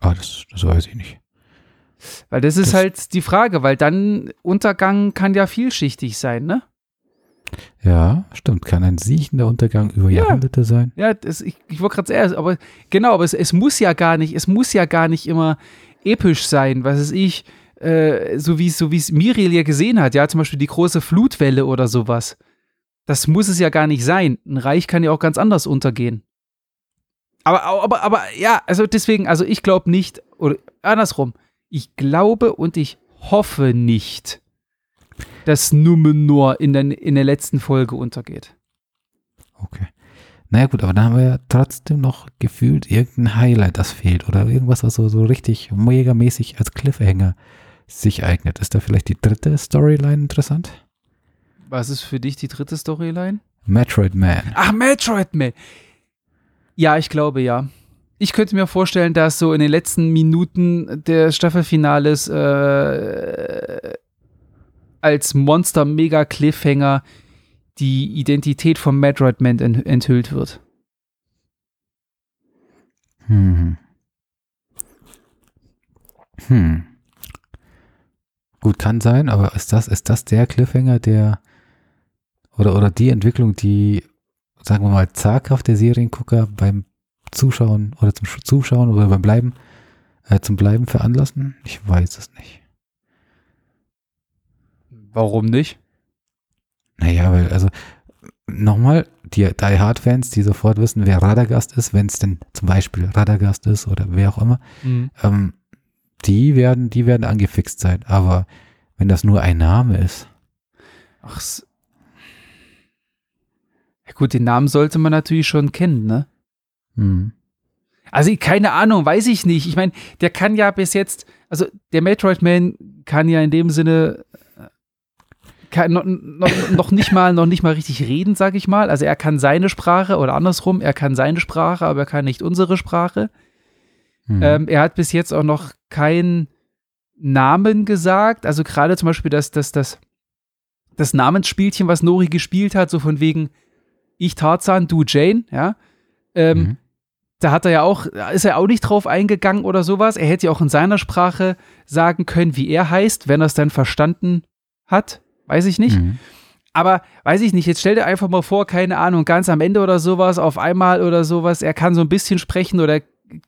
Ah, das, das weiß ich nicht. Weil das ist Das- halt die Frage, weil dann Untergang kann ja vielschichtig sein, ne? Ja, stimmt. Kann ein siechender Untergang über Ja. Jahrhunderte sein? Ja, das, ich, ich wollte gerade sagen, aber genau, aber es, es muss ja gar nicht, es muss ja gar nicht immer episch sein, was weiß ich, äh, so wie so es Miriel ja gesehen hat, ja, zum Beispiel die große Flutwelle oder sowas. Das muss es ja gar nicht sein. Ein Reich kann ja auch ganz anders untergehen. Aber, aber, aber ja, also deswegen, also ich glaube nicht, oder andersrum, ich glaube und ich hoffe nicht, dass Numenor in der, in der letzten Folge untergeht. Okay. Naja gut, aber dann haben wir ja trotzdem noch gefühlt irgendein Highlight, das fehlt. Oder irgendwas, was so, so richtig megamäßig als Cliffhanger sich eignet. Ist da vielleicht die dritte Storyline interessant? Was ist für dich die dritte Storyline? Metroid Man. Ach, Metroid Man. Ja, ich glaube ja. Ich könnte mir vorstellen, dass so in den letzten Minuten des Staffelfinales äh, als Monster-Mega-Cliffhanger die Identität von Metroid Man ent enthüllt wird. Hm. Hm. Gut, kann sein, aber ist das, ist das der Cliffhanger, der oder, oder die Entwicklung, die, sagen wir mal, zaghaft der Seriengucker beim Zuschauen oder zum Sch- Zuschauen oder beim Bleiben, äh, zum Bleiben veranlassen? Ich weiß es nicht. Warum nicht? Naja, weil, also, nochmal, die Die Hard-Fans, die sofort wissen, wer Radagast ist, wenn es denn zum Beispiel Radagast ist oder wer auch immer, ähm, die werden, die werden angefixt sein. Aber wenn das nur ein Name ist, Ach, ja gut, den Namen sollte man natürlich schon kennen, ne? hm, Also keine Ahnung, weiß ich nicht. Ich meine, der kann ja bis jetzt, also der Metroid Man kann ja in dem Sinne äh, kann noch, noch, noch nicht mal noch nicht mal richtig reden, sag ich mal. Also er kann seine Sprache oder andersrum, er kann seine Sprache, aber er kann nicht unsere Sprache. hm, Ähm, er hat bis jetzt auch noch keinen Namen gesagt. Also gerade zum Beispiel das, das, das, das Namensspielchen, was Nori gespielt hat, so von wegen ich Tarzan, du Jane, ja. Ähm, mhm. da hat er ja auch, ist er auch nicht drauf eingegangen oder sowas. Er hätte ja auch in seiner Sprache sagen können, wie er heißt, wenn er es dann verstanden hat. Weiß ich nicht. Mhm. Aber weiß ich nicht, jetzt stell dir einfach mal vor, keine Ahnung, ganz am Ende oder sowas, auf einmal oder sowas, er kann so ein bisschen sprechen oder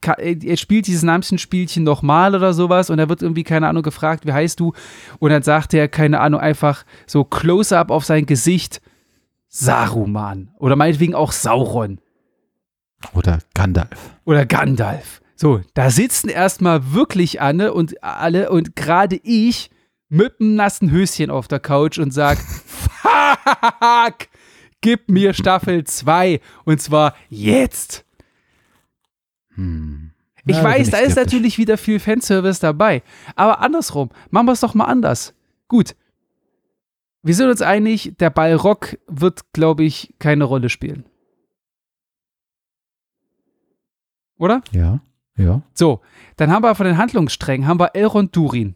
er spielt dieses Namensspielchen nochmal oder sowas und er wird irgendwie, keine Ahnung, gefragt, wie heißt du? Und dann sagt er, keine Ahnung, einfach so Close-up auf sein Gesicht, Saruman. Oder meinetwegen auch Sauron. Oder Gandalf. oder Gandalf. So, da sitzen erstmal wirklich Anne und alle und gerade ich mit einem nassen Höschen auf der Couch und sag, fuck, gib mir Staffel 2 und zwar jetzt. Hm. Ich Ja, weiß, da ist skeptisch. natürlich wieder viel Fanservice dabei. Aber andersrum, machen wir es doch mal anders. Gut. Wir sind uns einig, der Ball Rock wird, glaube ich, keine Rolle spielen. Oder? Ja, ja, So, dann haben wir von den Handlungssträngen, haben wir Elrond Durin.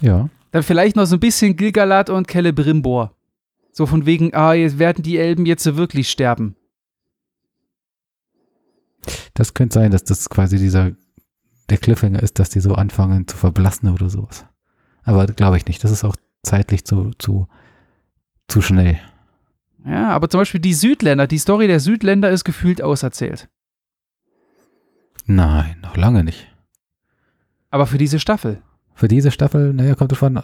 ja. Dann vielleicht noch so ein bisschen Gilgalad und Celebrimbor. So von wegen, ah, jetzt werden die Elben jetzt so wirklich sterben. Das könnte sein, dass das quasi dieser, der Cliffhanger ist, dass die so anfangen zu verblassen oder sowas. Aber glaube ich nicht. Das ist auch zeitlich zu, zu, zu schnell. Ja, aber zum Beispiel die Südländer, die Story der Südländer ist gefühlt auserzählt. Nein, noch lange nicht. Aber für diese Staffel. Für diese Staffel, naja, kommt davon,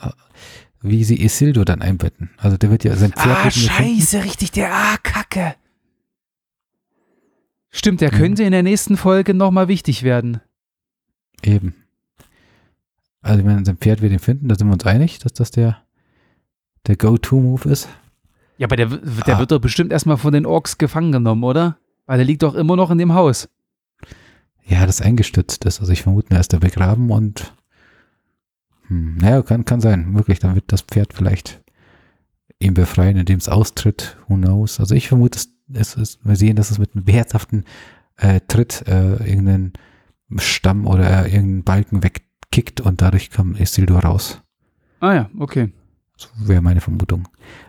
wie sie Isildur dann einbetten. Also der wird ja sein Pferd Ah, scheiße, richtig, der, ah, kacke. Stimmt, der Mhm. könnte in der nächsten Folge nochmal wichtig werden. Eben. Also ich meine, sein Pferd wird ihn finden, da sind wir uns einig, dass das der, der Go-To-Move ist. Ja, aber der, der Ah. wird doch bestimmt erstmal von den Orks gefangen genommen, oder? Weil der liegt doch immer noch in dem Haus. Ja, das eingestützt ist. Also ich vermute, er ist da begraben und hm, naja, kann, kann sein. Wirklich, dann wird das Pferd vielleicht ihn befreien, indem es austritt. Who knows? Also ich vermute, es, es ist, wir sehen, dass es mit einem beherzhaften äh, Tritt äh, irgendeinen Stamm oder äh, irgendeinen Balken wegkickt und dadurch kam Isildur raus. Ah ja, okay. So wäre meine Vermutung.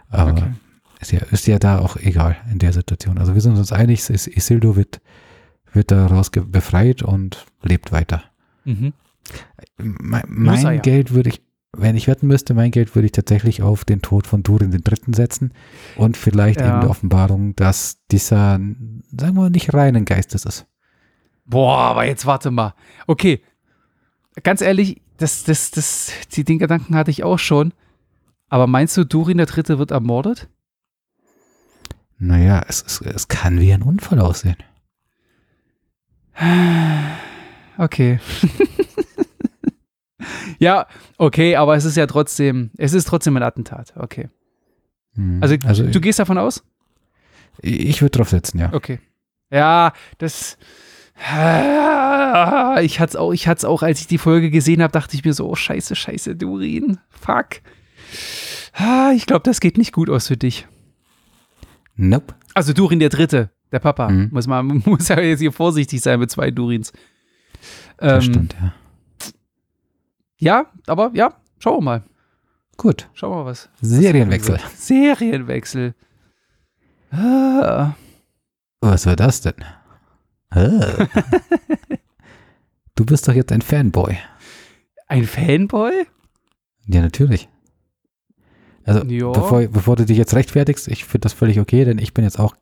Aber okay. ist, ja, ist ja da auch egal in der Situation. Also wir sind uns einig, Is- Isildur wird, wird daraus befreit und lebt weiter. Mhm. Mein, mein ja. Geld würde ich, wenn ich wetten müsste, mein Geld würde ich tatsächlich auf den Tod von Durin den Dritten setzen und vielleicht Ja. eben die Offenbarung, dass dieser, sagen wir mal, nicht reinen Geistes ist. Boah, aber jetzt warte mal. Okay. Ganz ehrlich, das, das, das, die, den Gedanken hatte ich auch schon. Aber meinst du, Durin der Dritte wird ermordet? Naja, es, es, es kann wie ein Unfall aussehen. Okay. ja, okay, aber es ist ja trotzdem, es ist trotzdem ein Attentat. Okay. Hm. Also, also du gehst davon aus? ich, ich würde drauf setzen, ja. Okay. Ja, das. Ich hatte es auch, ich hatte auch, als ich die Folge gesehen habe, dachte ich mir so, oh scheiße, scheiße, Durin, fuck. Ah, Ich glaube, das geht nicht gut aus für dich. Nope. Also Durin der Dritte, der Papa. Mhm. Muss man muss ja jetzt hier vorsichtig sein mit zwei Durins. Das Ähm, stimmt, ja. Ja, aber ja, schauen wir mal. Gut. Schauen wir mal was. Serienwechsel. Serienwechsel. Ah. Was war das denn? Ah. du bist doch jetzt ein Fanboy. Ein Fanboy? Ja, natürlich. Also, bevor, bevor du dich jetzt rechtfertigst, ich finde das völlig okay, denn ich bin jetzt auch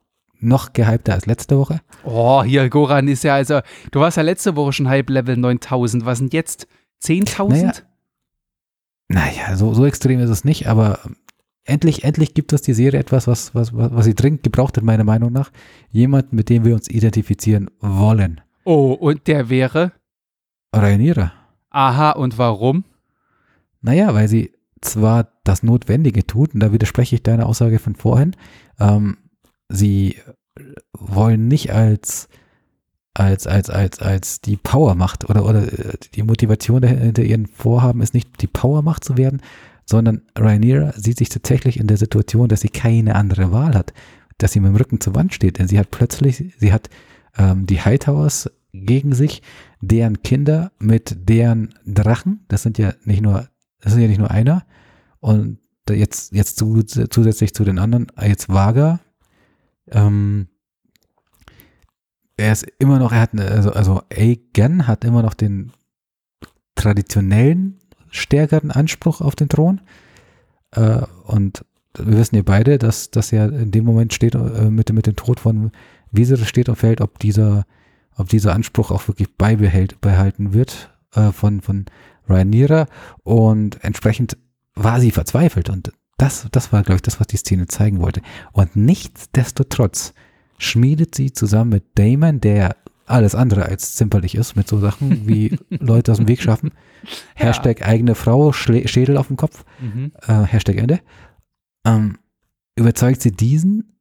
noch gehypter als letzte Woche. Oh, hier, Goran ist ja also, du warst ja letzte Woche schon Hype Level 9000. Was sind jetzt? 10.000? Naja. Naja, so, so extrem ist es nicht, aber endlich, endlich gibt es die Serie etwas, was, was, was, was sie dringend gebraucht hat, meiner Meinung nach. Jemand, mit dem wir uns identifizieren wollen. Oh, und der wäre? Rhaenyra. Aha, und warum? Naja, weil sie zwar das Notwendige tut, und da widerspreche ich deiner Aussage von vorhin, ähm, sie wollen nicht als, als, als, als, als die Powermacht oder, oder äh, die Motivation hinter ihren Vorhaben ist nicht die Powermacht zu werden, sondern Rhaenyra sieht sich tatsächlich in der Situation, dass sie keine andere Wahl hat, dass sie mit dem Rücken zur Wand steht, denn sie hat plötzlich, sie hat ähm, die Hightowers gegen sich, deren Kinder mit deren Drachen, das sind ja nicht nur, das ist ja nicht nur einer, und jetzt, jetzt zu, zusätzlich zu den anderen, jetzt Vaga, ähm, er ist immer noch, er hat, eine, also, also Aegon hat immer noch den traditionellen, stärkeren Anspruch auf den Thron. Äh, und wir wissen ja beide, dass das ja in dem Moment steht, äh, mit, dem- mit dem Tod von Viserys steht und fällt, ob dieser, ob dieser Anspruch auch wirklich beibehält, behalten wird äh, von, von Rhaenyra. Und entsprechend war sie verzweifelt. Und das, das war, glaube ich, das, was die Szene zeigen wollte. Und nichtsdestotrotz schmiedet sie zusammen mit Damon, der alles andere als zimperlich ist, mit so Sachen wie Leute aus dem Weg schaffen. Ja. Hashtag eigene Frau, Schle Schädel auf dem Kopf, Mhm. äh, Hashtag Ende. Ähm, überzeugt sie diesen,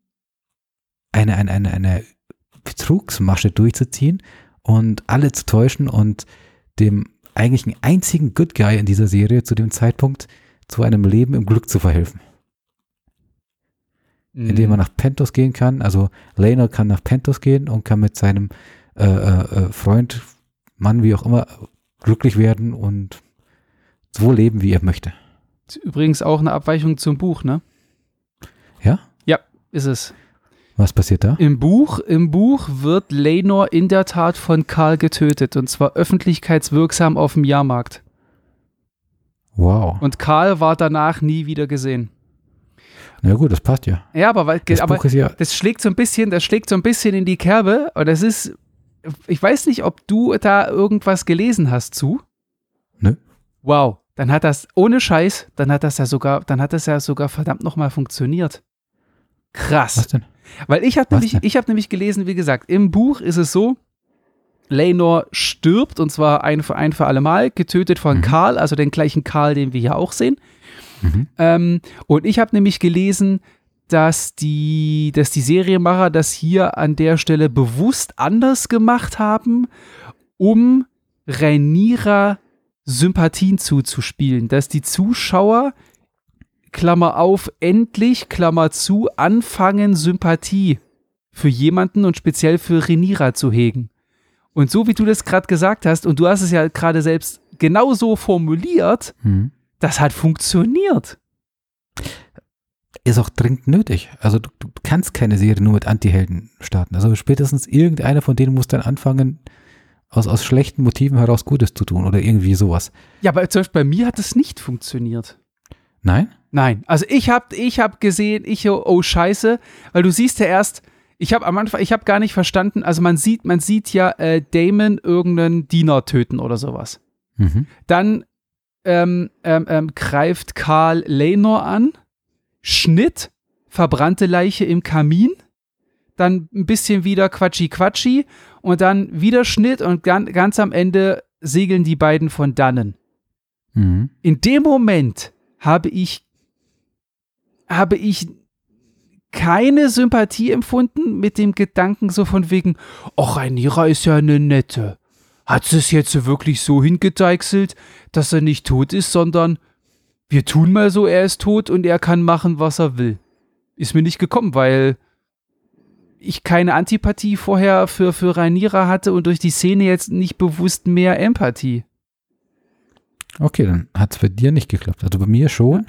eine, eine, eine, eine Betrugsmasche durchzuziehen und alle zu täuschen und dem eigentlichen einzigen Good Guy in dieser Serie zu dem Zeitpunkt zu einem Leben im Glück zu verhelfen. Mhm. Indem man nach Pentos gehen kann. Also Lena kann nach Pentos gehen und kann mit seinem äh, äh, äh, Freund, Mann, wie auch immer, glücklich werden und so leben, wie er möchte. Ist Übrigens auch eine Abweichung zum Buch, ne? Ja? Ja, ist es. Was passiert da? Im Buch, im Buch wird Lenor in der Tat von Karl getötet und zwar öffentlichkeitswirksam auf dem Jahrmarkt. Wow. Und Karl war danach nie wieder gesehen. Na gut, das passt ja. Ja, aber, weil, Das aber ja, das schlägt so ein bisschen, das schlägt so ein bisschen in die Kerbe und das ist, ich weiß nicht, ob du da irgendwas gelesen hast zu. Nö. Wow, dann hat das ohne Scheiß, dann hat das ja sogar, dann hat das ja sogar verdammt nochmal funktioniert. Krass. was denn? Weil ich habe nämlich, denn? ich habe nämlich gelesen, wie gesagt, im Buch ist es so, Lenor stirbt und zwar ein für ein für alle Mal, getötet von Mhm. Karl, also den gleichen Karl, den wir hier auch sehen. Mhm. Ähm, und ich habe nämlich gelesen, dass die, dass die Serienmacher das hier an der Stelle bewusst anders gemacht haben, um Rhaenyra Sympathien zuzuspielen, dass die Zuschauer, Klammer auf, endlich, Klammer zu, anfangen, Sympathie für jemanden und speziell für Rhaenyra zu hegen. Und so wie du das gerade gesagt hast, und du hast es ja gerade selbst genauso formuliert, Mhm. das hat funktioniert. Ist auch dringend nötig. Also du, du kannst keine Serie nur mit Antihelden starten. Also spätestens irgendeiner von denen muss dann anfangen, aus, aus schlechten Motiven heraus Gutes zu tun oder irgendwie sowas. Ja, aber zum Beispiel bei mir hat es nicht funktioniert. Nein? Nein, also ich habe ich hab gesehen, ich, oh scheiße, weil du siehst ja erst, ich habe am Anfang, ich habe gar nicht verstanden, also man sieht, man sieht ja äh, Damon irgendeinen Diener töten oder sowas. Mhm. Dann ähm, ähm, ähm, greift Karl Lenor an, Schnitt, verbrannte Leiche im Kamin, dann ein bisschen wieder Quatschi Quatschi und dann wieder Schnitt und gan ganz am Ende segeln die beiden von dannen. Mhm. in dem Moment habe ich, habe ich keine Sympathie empfunden mit dem Gedanken so von wegen, ach, Rhaenyra ist ja eine nette. Hat sie es jetzt wirklich so hingedeichselt, dass er nicht tot ist, sondern wir tun mal so, er ist tot und er kann machen, was er will. Ist mir nicht gekommen, weil ich keine Antipathie vorher für, für Rhaenyra hatte und durch die Szene jetzt nicht bewusst mehr Empathie. Okay, dann hat es bei dir nicht geklappt. Also bei mir schon.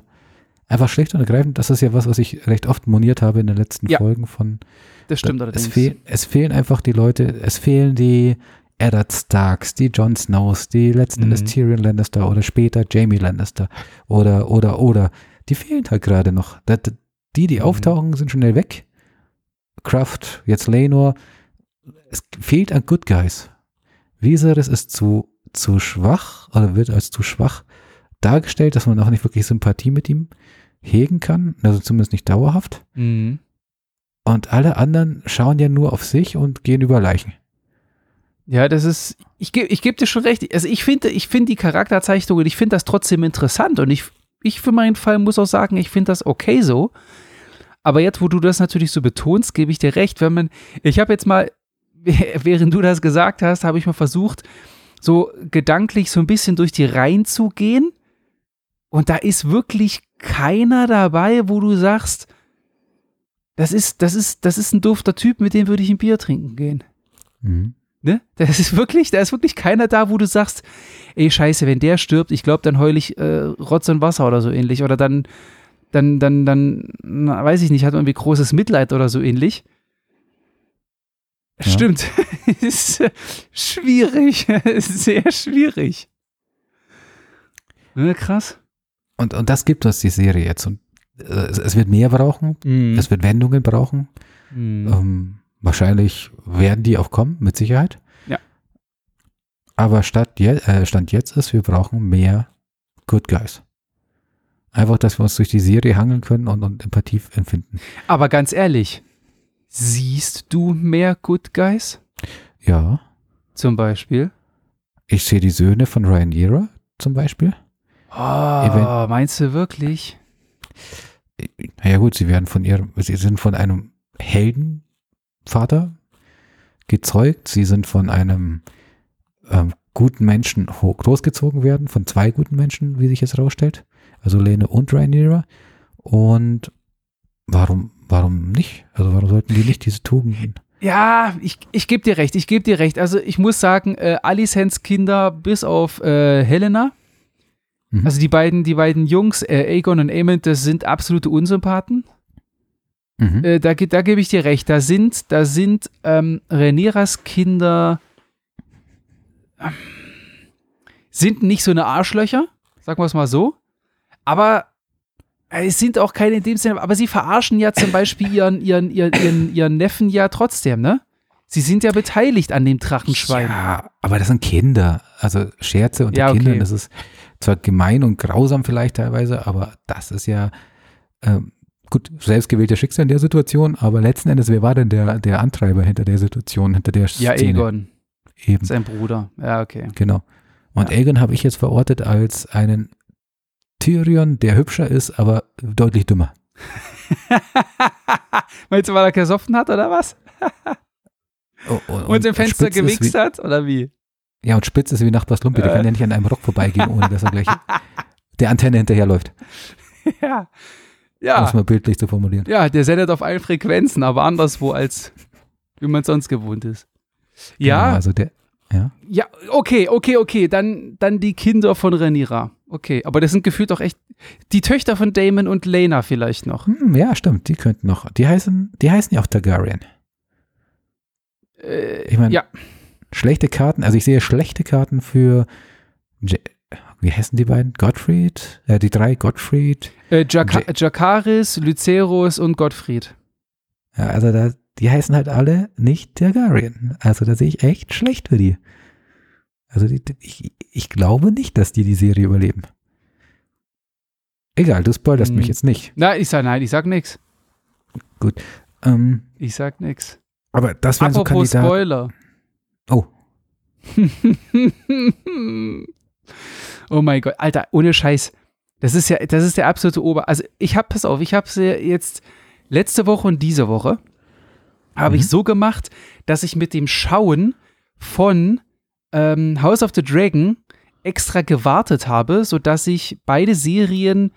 Einfach schlicht und ergreifend, das ist ja was, was ich recht oft moniert habe in den letzten Ja. Folgen von Das stimmt es, allerdings. fehl, es fehlen einfach die Leute, es fehlen die Eddard Starks, die Jon Snows, die letzten Mhm. Endes Tyrion Lannister oder später Jamie Lannister oder, oder, oder. Die fehlen halt gerade noch. Die, die Mhm. auftauchen, sind schnell weg. Kraft, jetzt Lenor. Es fehlt an Good Guys. Viserys ist zu, zu schwach oder wird als zu schwach dargestellt, dass man auch nicht wirklich Sympathie mit ihm hegen kann, also zumindest nicht dauerhaft. Mhm. Und alle anderen schauen ja nur auf sich und gehen über Leichen. Ja, das ist, ich gebe ich geb dir schon recht. Also ich finde, ich finde die Charakterzeichnungen, ich finde das trotzdem interessant und ich, ich für meinen Fall muss auch sagen, ich finde das okay so. Aber jetzt, wo du das natürlich so betonst, gebe ich dir recht, wenn man, ich habe jetzt mal, während du das gesagt hast, habe ich mal versucht, so gedanklich so ein bisschen durch die Reihen zu gehen. Und da ist wirklich keiner dabei, wo du sagst, das ist, das ist, das ist ein dufter Typ, mit dem würde ich ein Bier trinken gehen. Mhm. Ne? Das ist wirklich, da ist wirklich keiner da, wo du sagst, ey, scheiße, wenn der stirbt, ich glaube, dann heul ich äh, Rotz und Wasser oder so ähnlich. Oder dann, dann, dann, dann, na, weiß ich nicht, hat man irgendwie großes Mitleid oder so ähnlich. Ja. Stimmt. ist äh, schwierig. Sehr schwierig. Ne, krass. Und, und das gibt uns die Serie jetzt. Und äh, es, es wird mehr brauchen, Mhm. es wird Wendungen brauchen. Mhm. Ähm, wahrscheinlich werden die auch kommen, mit Sicherheit. Ja. Aber statt je, äh, Stand jetzt ist, wir brauchen mehr Good Guys. Einfach, dass wir uns durch die Serie hangeln können und, und Empathie empfinden. Aber ganz ehrlich, siehst du mehr Good Guys? Ja, Zum Beispiel? ich sehe die Söhne von Rhaenyra zum Beispiel. Oh, meinst du wirklich? Naja gut, sie werden von ihrem, sie sind von einem Heldenvater gezeugt. Sie sind von einem ähm, guten Menschen großgezogen werden, von zwei guten Menschen, wie sich jetzt herausstellt. Also Lene und Rhaenyra. Und warum, warum nicht? Also warum sollten die nicht diese Tugenden? Ja, ich, ich gebe dir recht, ich gebe dir recht. Also ich muss sagen, äh, Alicents Kinder bis auf äh, Helena, mhm. also die beiden, die beiden Jungs, äh, Aegon und Aemond, das sind absolute Unsympathen. Mhm. Äh, da, da gebe ich dir recht. Da sind, da sind ähm, Rhaenyras Kinder ähm, sind nicht so eine Arschlöcher, sagen wir es mal so. Aber äh, es sind auch keine in dem Sinne, aber sie verarschen ja zum Beispiel ihren, ihren, ihren, ihren, ihren Neffen ja trotzdem, ne? Sie sind ja beteiligt an dem Drachenschwein. Ja, aber das sind Kinder. Also Scherze unter ja, okay. Kindern, das ist zwar gemein und grausam vielleicht teilweise, aber das ist ja ähm, gut, selbstgewählter Schicksal in der Situation, aber letzten Endes, wer war denn der, der Antreiber hinter der Situation, hinter der Szene? Ja, Egon. Eben. Sein Bruder. Ja, okay. Genau. Und ja. Egon habe ich jetzt verortet als einen Tyrion, der hübscher ist, aber deutlich dümmer. Meinst du, weil er gesoffen hat oder was? oh, oh, und, und, im Fenster gewichst hat oder wie? Ja, und spitz ist wie Nachbars Lumpe, äh. der kann ja nicht an einem Rock vorbeigehen, ohne dass er gleich der Antenne hinterherläuft. ja. Ja. Um es mal bildlich zu formulieren. Ja, der sendet auf allen Frequenzen, aber anderswo als wie man sonst gewohnt ist. Ja. Genau, also der, ja. Ja, okay, okay, okay. Dann, dann die Kinder von Renira. Okay, aber das sind gefühlt auch echt die Töchter von Damon und Lena vielleicht noch. Hm, ja, stimmt, die könnten noch. Die heißen, die heißen ja auch Targaryen. Äh, ich meine, ja. Schlechte Karten, also ich sehe schlechte Karten für J wie heißen die beiden? Gottfried? Äh, die drei Gottfried? Äh, Jakaris, Lycerus und Gottfried. Ja, also da, die heißen halt alle nicht Targaryen. Also da sehe ich echt schlecht für die. Also die, ich, ich glaube nicht, dass die die Serie überleben. Egal, du spoilerst hm. mich jetzt nicht. Nein, ich sag nein, ich sag nix. Gut. Ähm, ich sag nix. Aber das wären so Kandidaten. Spoiler. Oh. oh mein Gott, Alter, ohne Scheiß. Das ist ja, das ist der absolute Ober. Also ich hab, pass auf, ich habe sie jetzt letzte Woche und diese Woche habe mhm. ich so gemacht, dass ich mit dem Schauen von ähm, House of the Dragon extra gewartet habe, sodass ich beide Serien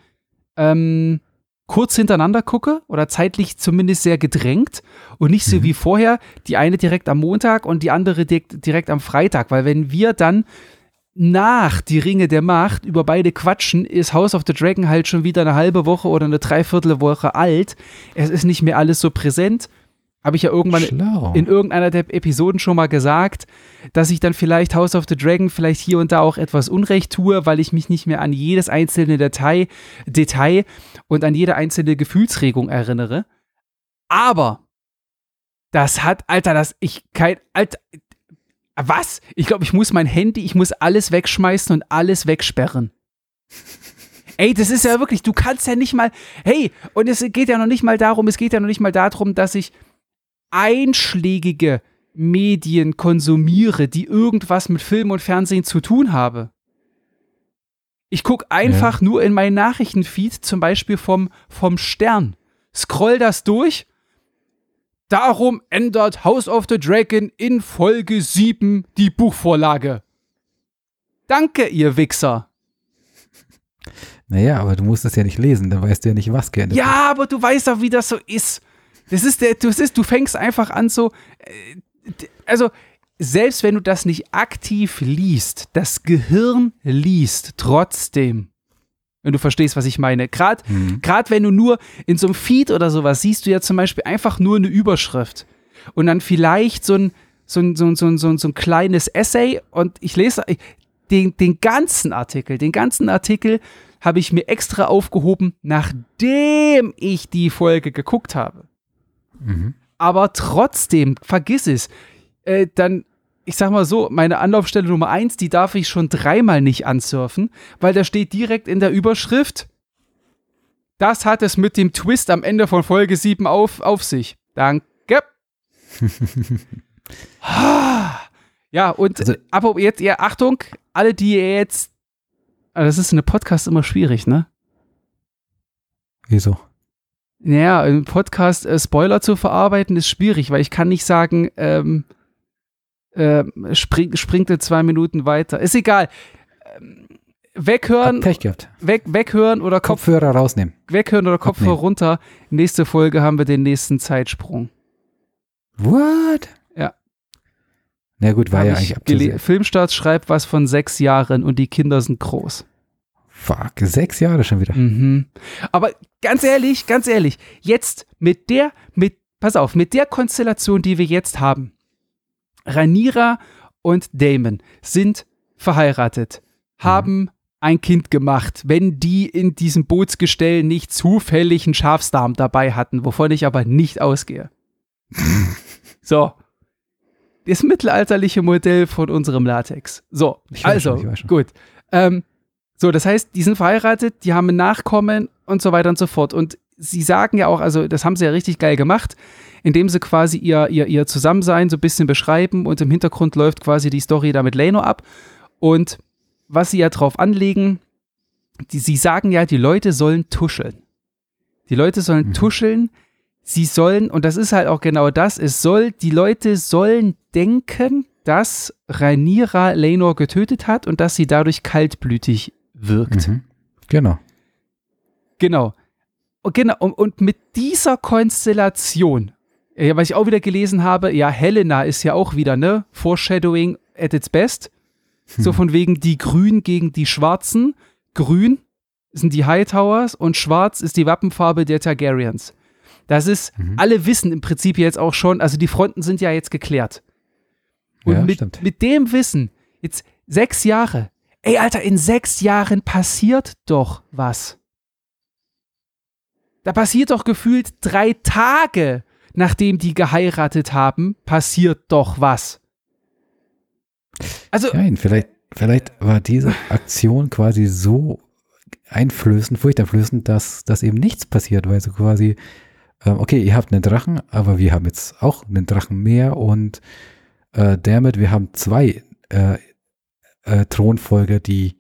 ähm, kurz hintereinander gucke oder zeitlich zumindest sehr gedrängt und nicht so mhm. wie vorher, die eine direkt am Montag und die andere direkt, direkt am Freitag, weil wenn wir dann nach die Ringe der Macht über beide quatschen, ist House of the Dragon halt schon wieder eine halbe Woche oder eine Dreiviertelwoche alt. Es ist nicht mehr alles so präsent habe ich ja irgendwann Schlau. in irgendeiner der Episoden schon mal gesagt, dass ich dann vielleicht House of the Dragon vielleicht hier und da auch etwas Unrecht tue, weil ich mich nicht mehr an jedes einzelne Detail, Detail und an jede einzelne Gefühlsregung erinnere. Aber das hat, Alter, das, ich, kein, Alter, was? Ich glaube, ich muss mein Handy, ich muss alles wegschmeißen und alles wegsperren. Ey, das ist ja wirklich, du kannst ja nicht mal, hey, und es geht ja noch nicht mal darum, es geht ja noch nicht mal darum, dass ich einschlägige Medien konsumiere, die irgendwas mit Film und Fernsehen zu tun habe. Ich gucke einfach ja. nur in meinen Nachrichtenfeed, zum Beispiel vom, vom Stern. Scroll das durch. Darum ändert House of the Dragon in Folge 7 die Buchvorlage. Danke, ihr Wichser. Naja, aber du musst das ja nicht lesen, dann weißt du ja nicht, was geändert Ja, aber du weißt doch, wie das so ist. Das ist der, du, ist, du fängst einfach an so, äh, also selbst wenn du das nicht aktiv liest, das Gehirn liest trotzdem. Wenn du verstehst, was ich meine. Gerade mhm. wenn du nur in so einem Feed oder sowas siehst du ja zum Beispiel einfach nur eine Überschrift und dann vielleicht so ein, so ein, so ein, so ein, so ein, so ein kleines Essay und ich lese den, den ganzen Artikel, den ganzen Artikel habe ich mir extra aufgehoben, nachdem ich die Folge geguckt habe. Mhm. Aber trotzdem, vergiss es. Äh, dann, ich sag mal so, meine Anlaufstelle Nummer eins, die darf ich schon dreimal nicht ansurfen, weil da steht direkt in der Überschrift, das hat es mit dem Twist am Ende von Folge 7 auf, auf sich. Danke. ja, und also, aber jetzt, ja, Achtung, alle, die jetzt. Also das ist in einem Podcast immer schwierig, ne? Wieso? Naja, im Podcast äh, Spoiler zu verarbeiten ist schwierig, weil ich kann nicht sagen, ähm, äh, spring, springt er zwei Minuten weiter. Ist egal. Ähm, weghören, Hab Pech gehabt. weg, weghören oder Kopf, Kopfhörer rausnehmen. weghören oder Kopfhörer Abnehmen. runter. Nächste Folge haben wir den nächsten Zeitsprung. What? Ja. Na gut, war Hab ja ich eigentlich abzusehen. Filmstart schreibt was von sechs Jahren und die Kinder sind groß. Fuck, sechs Jahre schon wieder. Mhm. Aber ganz ehrlich, ganz ehrlich, jetzt mit der, mit, pass auf, mit der Konstellation, die wir jetzt haben, Rhaenyra und Damon sind verheiratet, haben ein Kind gemacht, wenn die in diesem Bootsgestell nicht zufällig einen Schafsdarm dabei hatten, wovon ich aber nicht ausgehe. so. Das mittelalterliche Modell von unserem Latex. So, Ich weiß also, gut. Ähm, so, das heißt, die sind verheiratet, die haben ein Nachkommen und so weiter und so fort. Und sie sagen ja auch, also das haben sie ja richtig geil gemacht, indem sie quasi ihr, ihr, ihr Zusammensein so ein bisschen beschreiben und im Hintergrund läuft quasi die Story da mit Leno ab. Und was sie ja drauf anlegen, die, sie sagen ja, die Leute sollen tuscheln. Die Leute sollen Mhm. tuscheln, sie sollen, und das ist halt auch genau das, es soll, die Leute sollen denken, dass Rhaenyra Lenor getötet hat und dass sie dadurch kaltblütig wirkt. Mhm. Genau. Genau. Und, genau. Und, und mit dieser Konstellation, ja, was ich auch wieder gelesen habe, ja, Helena ist ja auch wieder, ne? Foreshadowing at its best. So von wegen die Grün gegen die Schwarzen. Grün sind die Hightowers und Schwarz ist die Wappenfarbe der Targaryens. Das ist, Mhm. alle wissen im Prinzip jetzt auch schon, also die Fronten sind ja jetzt geklärt. Und Ja, mit, stimmt. mit dem Wissen, jetzt sechs Jahre, ey Alter, in sechs Jahren passiert doch was. Da passiert doch gefühlt drei Tage, nachdem die geheiratet haben, passiert doch was. Also, Nein, vielleicht, vielleicht war diese Aktion quasi so einflößend, furchteinflößend, dass, dass eben nichts passiert, weil so quasi, ähm, okay, ihr habt einen Drachen, aber wir haben jetzt auch einen Drachen mehr und äh, damit, wir haben zwei äh, äh, Thronfolger, die,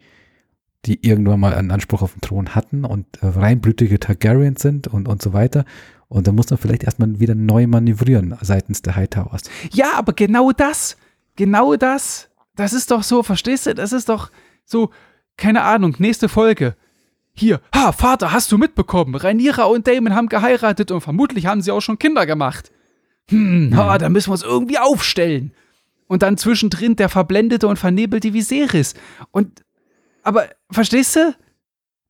die irgendwann mal einen Anspruch auf den Thron hatten und äh, reinblütige Targaryens sind und, und so weiter. Und da muss man vielleicht erstmal wieder neu manövrieren seitens der Hightowers. ja, aber genau das, genau das, das ist doch so, verstehst du? Das ist doch so, keine Ahnung, nächste Folge. Hier, ha, Vater, hast du mitbekommen? Rhaenyra und Damon haben geheiratet und vermutlich haben sie auch schon Kinder gemacht. Hm, ha, da müssen wir uns irgendwie aufstellen. Und dann zwischendrin der verblendete und vernebelte Viserys. Und, aber, verstehst du?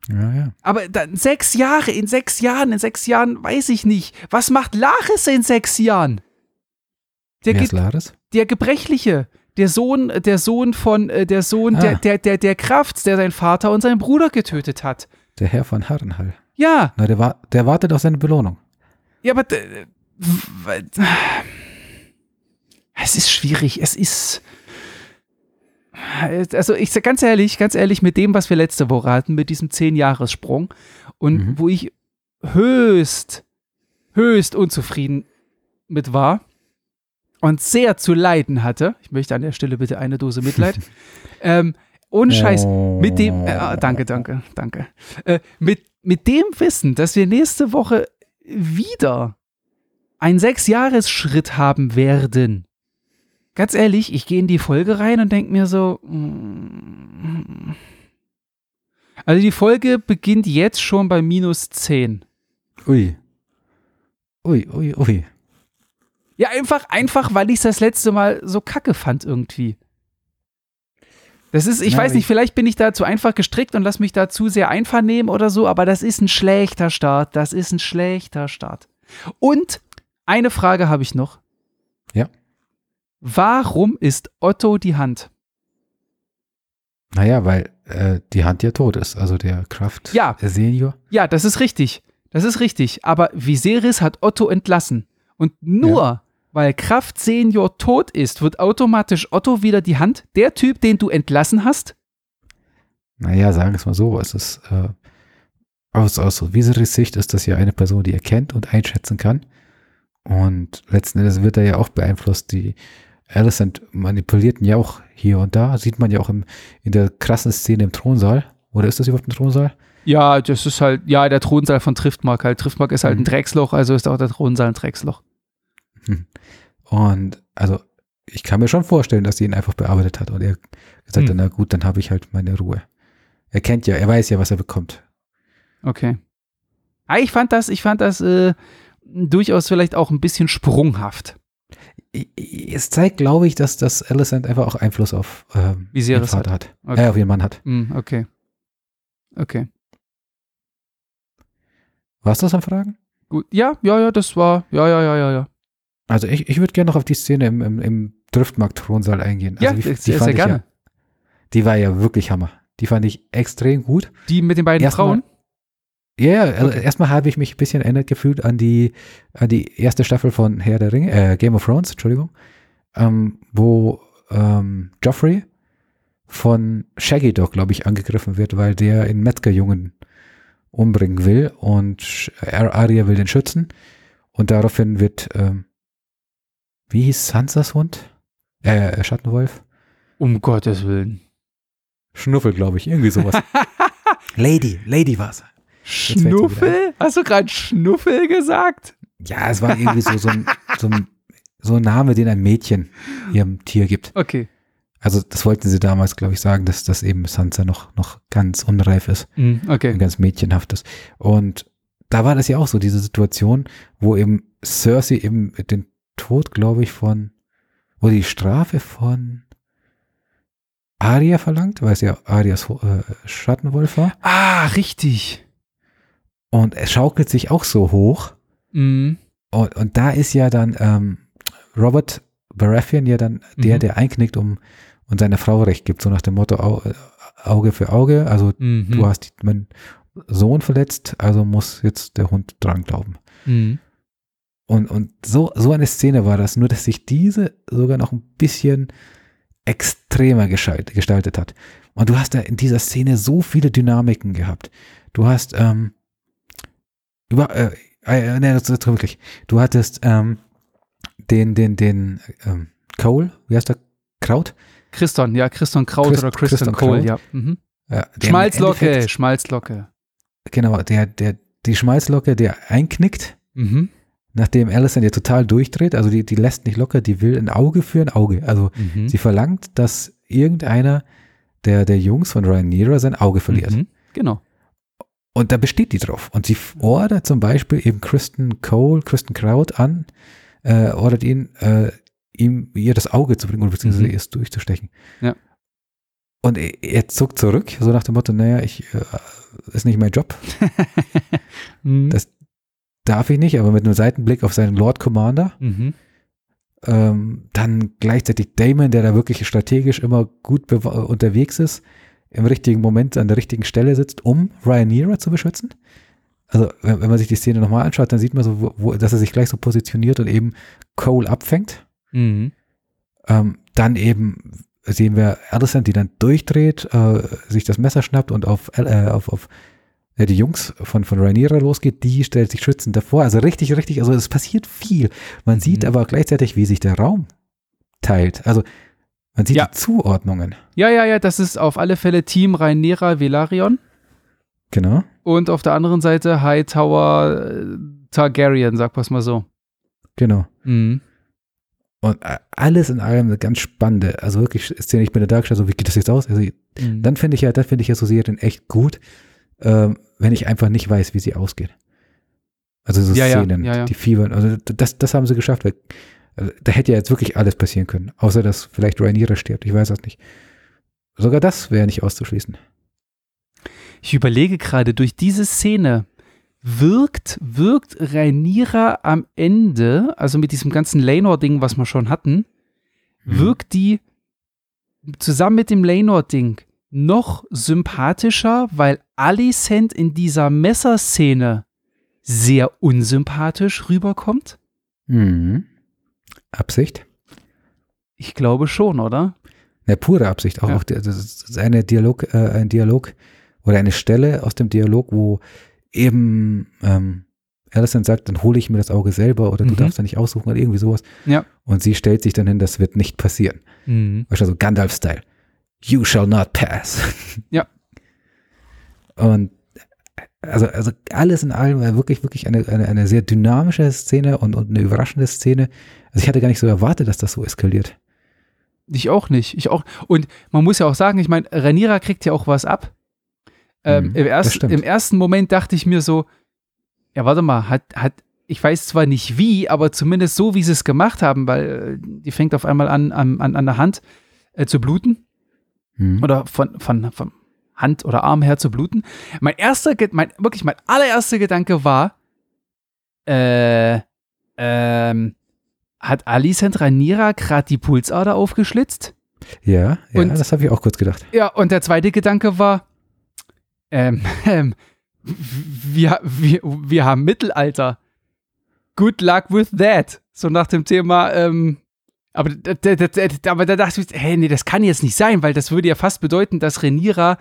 Ja, ja. Aber dann sechs Jahre, in sechs Jahren, in sechs Jahren weiß ich nicht. Was macht Laris in sechs Jahren? Der, Wer ist Laris? der Gebrechliche, der Sohn, der Sohn von, äh, der Sohn Ah. der, der, der, der Kraft, der seinen Vater und seinen Bruder getötet hat. Der Herr von Harrenhall. Ja, Na, der, war, der wartet auf seine Belohnung. ja, aber es ist schwierig. Es ist also ich sag ganz ehrlich, ganz ehrlich, mit dem, was wir letzte Woche hatten, mit diesem 10-Jahres-Sprung und Mhm. wo ich höchst, höchst unzufrieden mit war und sehr zu leiden hatte, ich möchte an der Stelle bitte eine Dose Mitleid, ähm, ohne Scheiß, mit dem, äh, ah, danke, danke, danke, äh, mit, mit dem Wissen, dass wir nächste Woche wieder einen Sechs-Jahres-Schritt haben werden, ganz ehrlich, ich gehe in die Folge rein und denke mir so, mm, also die Folge beginnt jetzt schon bei minus 10. Ui. Ui, ui, ui. Ja, einfach, einfach, weil ich es das letzte Mal so kacke fand irgendwie. Das ist, ich Na, weiß ich- nicht, vielleicht bin ich da zu einfach gestrickt und lass mich da zu sehr einvernehmen oder so, aber das ist ein schlechter Start. Das ist ein schlechter Start. Und eine Frage habe ich noch. Ja. Warum ist Otto die Hand? Naja, weil äh, die Hand ja tot ist. Also der Kraft Ja. Senior. Ja, das ist richtig. Das ist richtig. Aber Viserys hat Otto entlassen. Und nur weil Kraft Senior tot ist, wird automatisch Otto wieder die Hand. Der Typ, den du entlassen hast? Naja, sagen wir es mal so. Es ist äh, aus, aus Viserys Sicht ist das ja eine Person, die er kennt und einschätzen kann. Und letzten Endes wird er ja auch beeinflusst. Die Alicent manipulierten ja auch hier und da. Sieht man ja auch im, in der krassen Szene im Thronsaal. Oder ist das überhaupt ein Thronsaal? Ja, das ist halt, ja, der Thronsaal von Triftmark halt. Triftmark ist halt ein Mhm. Drecksloch, also ist auch der Thronsaal ein Drecksloch. Und also ich kann mir schon vorstellen, dass sie ihn einfach bearbeitet hat und er gesagt hat, Hm. na gut, dann habe ich halt meine Ruhe. Er kennt ja, er weiß ja, was er bekommt. Okay. Ah, ich fand das, ich fand das äh, durchaus vielleicht auch ein bisschen sprunghaft. Es zeigt, glaube ich, dass, dass Alicent einfach auch Einfluss auf ähm, Wie sie ihren das Vater hat. Okay. Äh, auf ihren Mann hat. Hm, okay. Okay. Warst du das am Fragen? Gut. Ja, ja, ja, das war, ja, ja, ja, ja, ja. Also ich, ich würde gerne noch auf die Szene im, im, im Driftmarkt-Thronsaal eingehen. Ja, also sehr, sehr fand ich gerne. Ja, die war ja wirklich Hammer. Die fand ich extrem gut. Die mit den beiden Erstmal- Frauen? Ja, ja, also Okay. erstmal habe ich mich ein bisschen erinnert gefühlt an die, an die erste Staffel von Herr der Ringe, äh, Game of Thrones, Entschuldigung, ähm, wo ähm, Joffrey von Shaggy Dog, glaube ich, angegriffen wird, weil der einen Metzgerjungen umbringen will und Arya will den schützen und daraufhin wird, ähm, wie hieß Sansas Hund? Äh, Schattenwolf? Um Gottes Willen. Schnuffel, glaube ich, irgendwie sowas. Lady, Lady war's. Schnuffel? Hast du gerade Schnuffel gesagt? Ja, es war irgendwie so, so, ein, so, ein, so ein Name, den ein Mädchen ihrem Tier gibt. Okay. Also das wollten sie damals, glaube ich, sagen, dass das eben Sansa noch, noch ganz unreif ist und okay. ganz mädchenhaft ist. Und da war das ja auch so, diese Situation, wo eben Cersei eben den Tod, glaube ich, von, wo die Strafe von Arya verlangt, weil es ja Arias äh, Schattenwolf war. Ah, richtig. Und es schaukelt sich auch so hoch. Mhm. Und, und da ist ja dann ähm, Robert Baratheon ja dann der, Mhm. der einknickt um und seiner Frau recht gibt, so nach dem Motto äh, Auge für Auge. Also Mhm. du hast meinen Sohn verletzt, also muss jetzt der Hund dran glauben. Mhm. Und, und so, so eine Szene war das, nur dass sich diese sogar noch ein bisschen extremer gestaltet hat. Und du hast da in dieser Szene so viele Dynamiken gehabt. Du hast, ähm, über, äh, äh, nee, das, das wirklich. Du hattest ähm, den, den, den ähm, Cole, wie heißt der? Kraut? Christon, ja, Christon Kraut Christ- oder Christon Christon Cole, Kraut. ja. Mhm. Ja, im Schmalzlocke, Schmalzlocke. Genau, der, der, die Schmalzlocke, der einknickt, Mhm. nachdem Alison ja total durchdreht, also die, die lässt nicht locker, die will ein Auge für ein Auge. Also Mhm. Sie verlangt, dass irgendeiner der, der Jungs von Rhaenyra sein Auge verliert. Mhm. Genau. Und da besteht die drauf. Und sie ordert zum Beispiel eben Kristen Cole, Kristen Kraut an, äh, ordert ihn, äh, ihm ihr das Auge zu bringen oder beziehungsweise Mhm. es durchzustechen. Ja. Und er, er zuckt zurück, so nach dem Motto, naja, ich, äh, ist nicht mein Job, Mhm. Das- darf ich nicht, aber mit einem Seitenblick auf seinen Lord Commander, Mhm. ähm, dann gleichzeitig Damon, der da wirklich strategisch immer gut unterwegs ist, im richtigen Moment an der richtigen Stelle sitzt, um Rhaenyra zu beschützen. Also wenn, wenn man sich die Szene nochmal anschaut, dann sieht man so, wo, wo, dass er sich gleich so positioniert und eben Cole abfängt. Mhm. Ähm, dann eben sehen wir Alicent, die dann durchdreht, äh, sich das Messer schnappt und auf, äh, auf, auf äh, die Jungs von, von Rhaenyra losgeht, die stellt sich schützend davor. Also richtig, richtig, also es passiert viel. Man sieht Mhm. aber gleichzeitig, wie sich der Raum teilt. Also man sieht Ja. die Zuordnungen. Ja, ja, ja, das ist auf alle Fälle Team Rhaenyra Velaryon Genau. und auf der anderen Seite Hightower äh, Targaryen, sag was mal so. Genau. Mhm. Und äh, alles in allem eine ganz spannende, also wirklich Szene, ich bin da dargestellt, so wie geht das jetzt aus? Also, Mhm. dann finde ich ja, dann finde ich ja so Serien echt gut, ähm, wenn ich einfach nicht weiß, wie sie ausgeht. Also so ja, Szenen, ja, ja. die fiebern, also das, das haben sie geschafft, weil also, da hätte ja jetzt wirklich alles passieren können, außer dass vielleicht Rhaenyra stirbt, ich weiß das nicht. Sogar das wäre nicht auszuschließen. Ich überlege gerade, durch diese Szene wirkt, wirkt Rhaenyra am Ende, also mit diesem ganzen Laenor-Ding, was wir schon hatten, Mhm. wirkt die zusammen mit dem Laenor-Ding noch sympathischer, weil Alicent in dieser Messerszene sehr unsympathisch rüberkommt? Mhm. Absicht? Ich glaube schon, oder? Eine pure Absicht. Auch Ja. auf die, das ist eine Dialog, äh, ein Dialog oder eine Stelle aus dem Dialog, wo eben ähm, Alicent sagt, dann hole ich mir das Auge selber oder du Mhm. darfst da nicht aussuchen oder irgendwie sowas. Ja. Und sie stellt sich dann hin, das wird nicht passieren. Mhm. Weißt du, so Gandalf-Style. You shall not pass. Ja. Und also, also alles in allem war wirklich, wirklich eine, eine, eine sehr dynamische Szene und, und eine überraschende Szene. Also ich hatte gar nicht so erwartet, dass das so eskaliert. Ich auch nicht. Ich auch. Und man muss ja auch sagen, ich meine, Ranira kriegt ja auch was ab. Ähm, Mhm, im, stimmt. Im ersten Moment dachte ich mir so, ja, warte mal, hat, hat, ich weiß zwar nicht wie, aber zumindest so, wie sie es gemacht haben, weil äh, die fängt auf einmal an, an, an an der Hand äh, zu bluten Mhm. oder von, von, von Hand oder Arm her zu bluten. Mein erster, mein, wirklich mein allererster Gedanke war, äh, ähm, hat Alicent Ranira gerade die Pulsader aufgeschlitzt? Ja, ja Und- das habe ich auch kurz gedacht. Ja, und der zweite Gedanke war, ähm, ähm, wir, wir, wir haben Mittelalter. Good luck with that. So nach dem Thema, ähm, aber, aber da dachte ich, hey, nee, das kann jetzt nicht sein, weil das würde ja fast bedeuten, dass Renira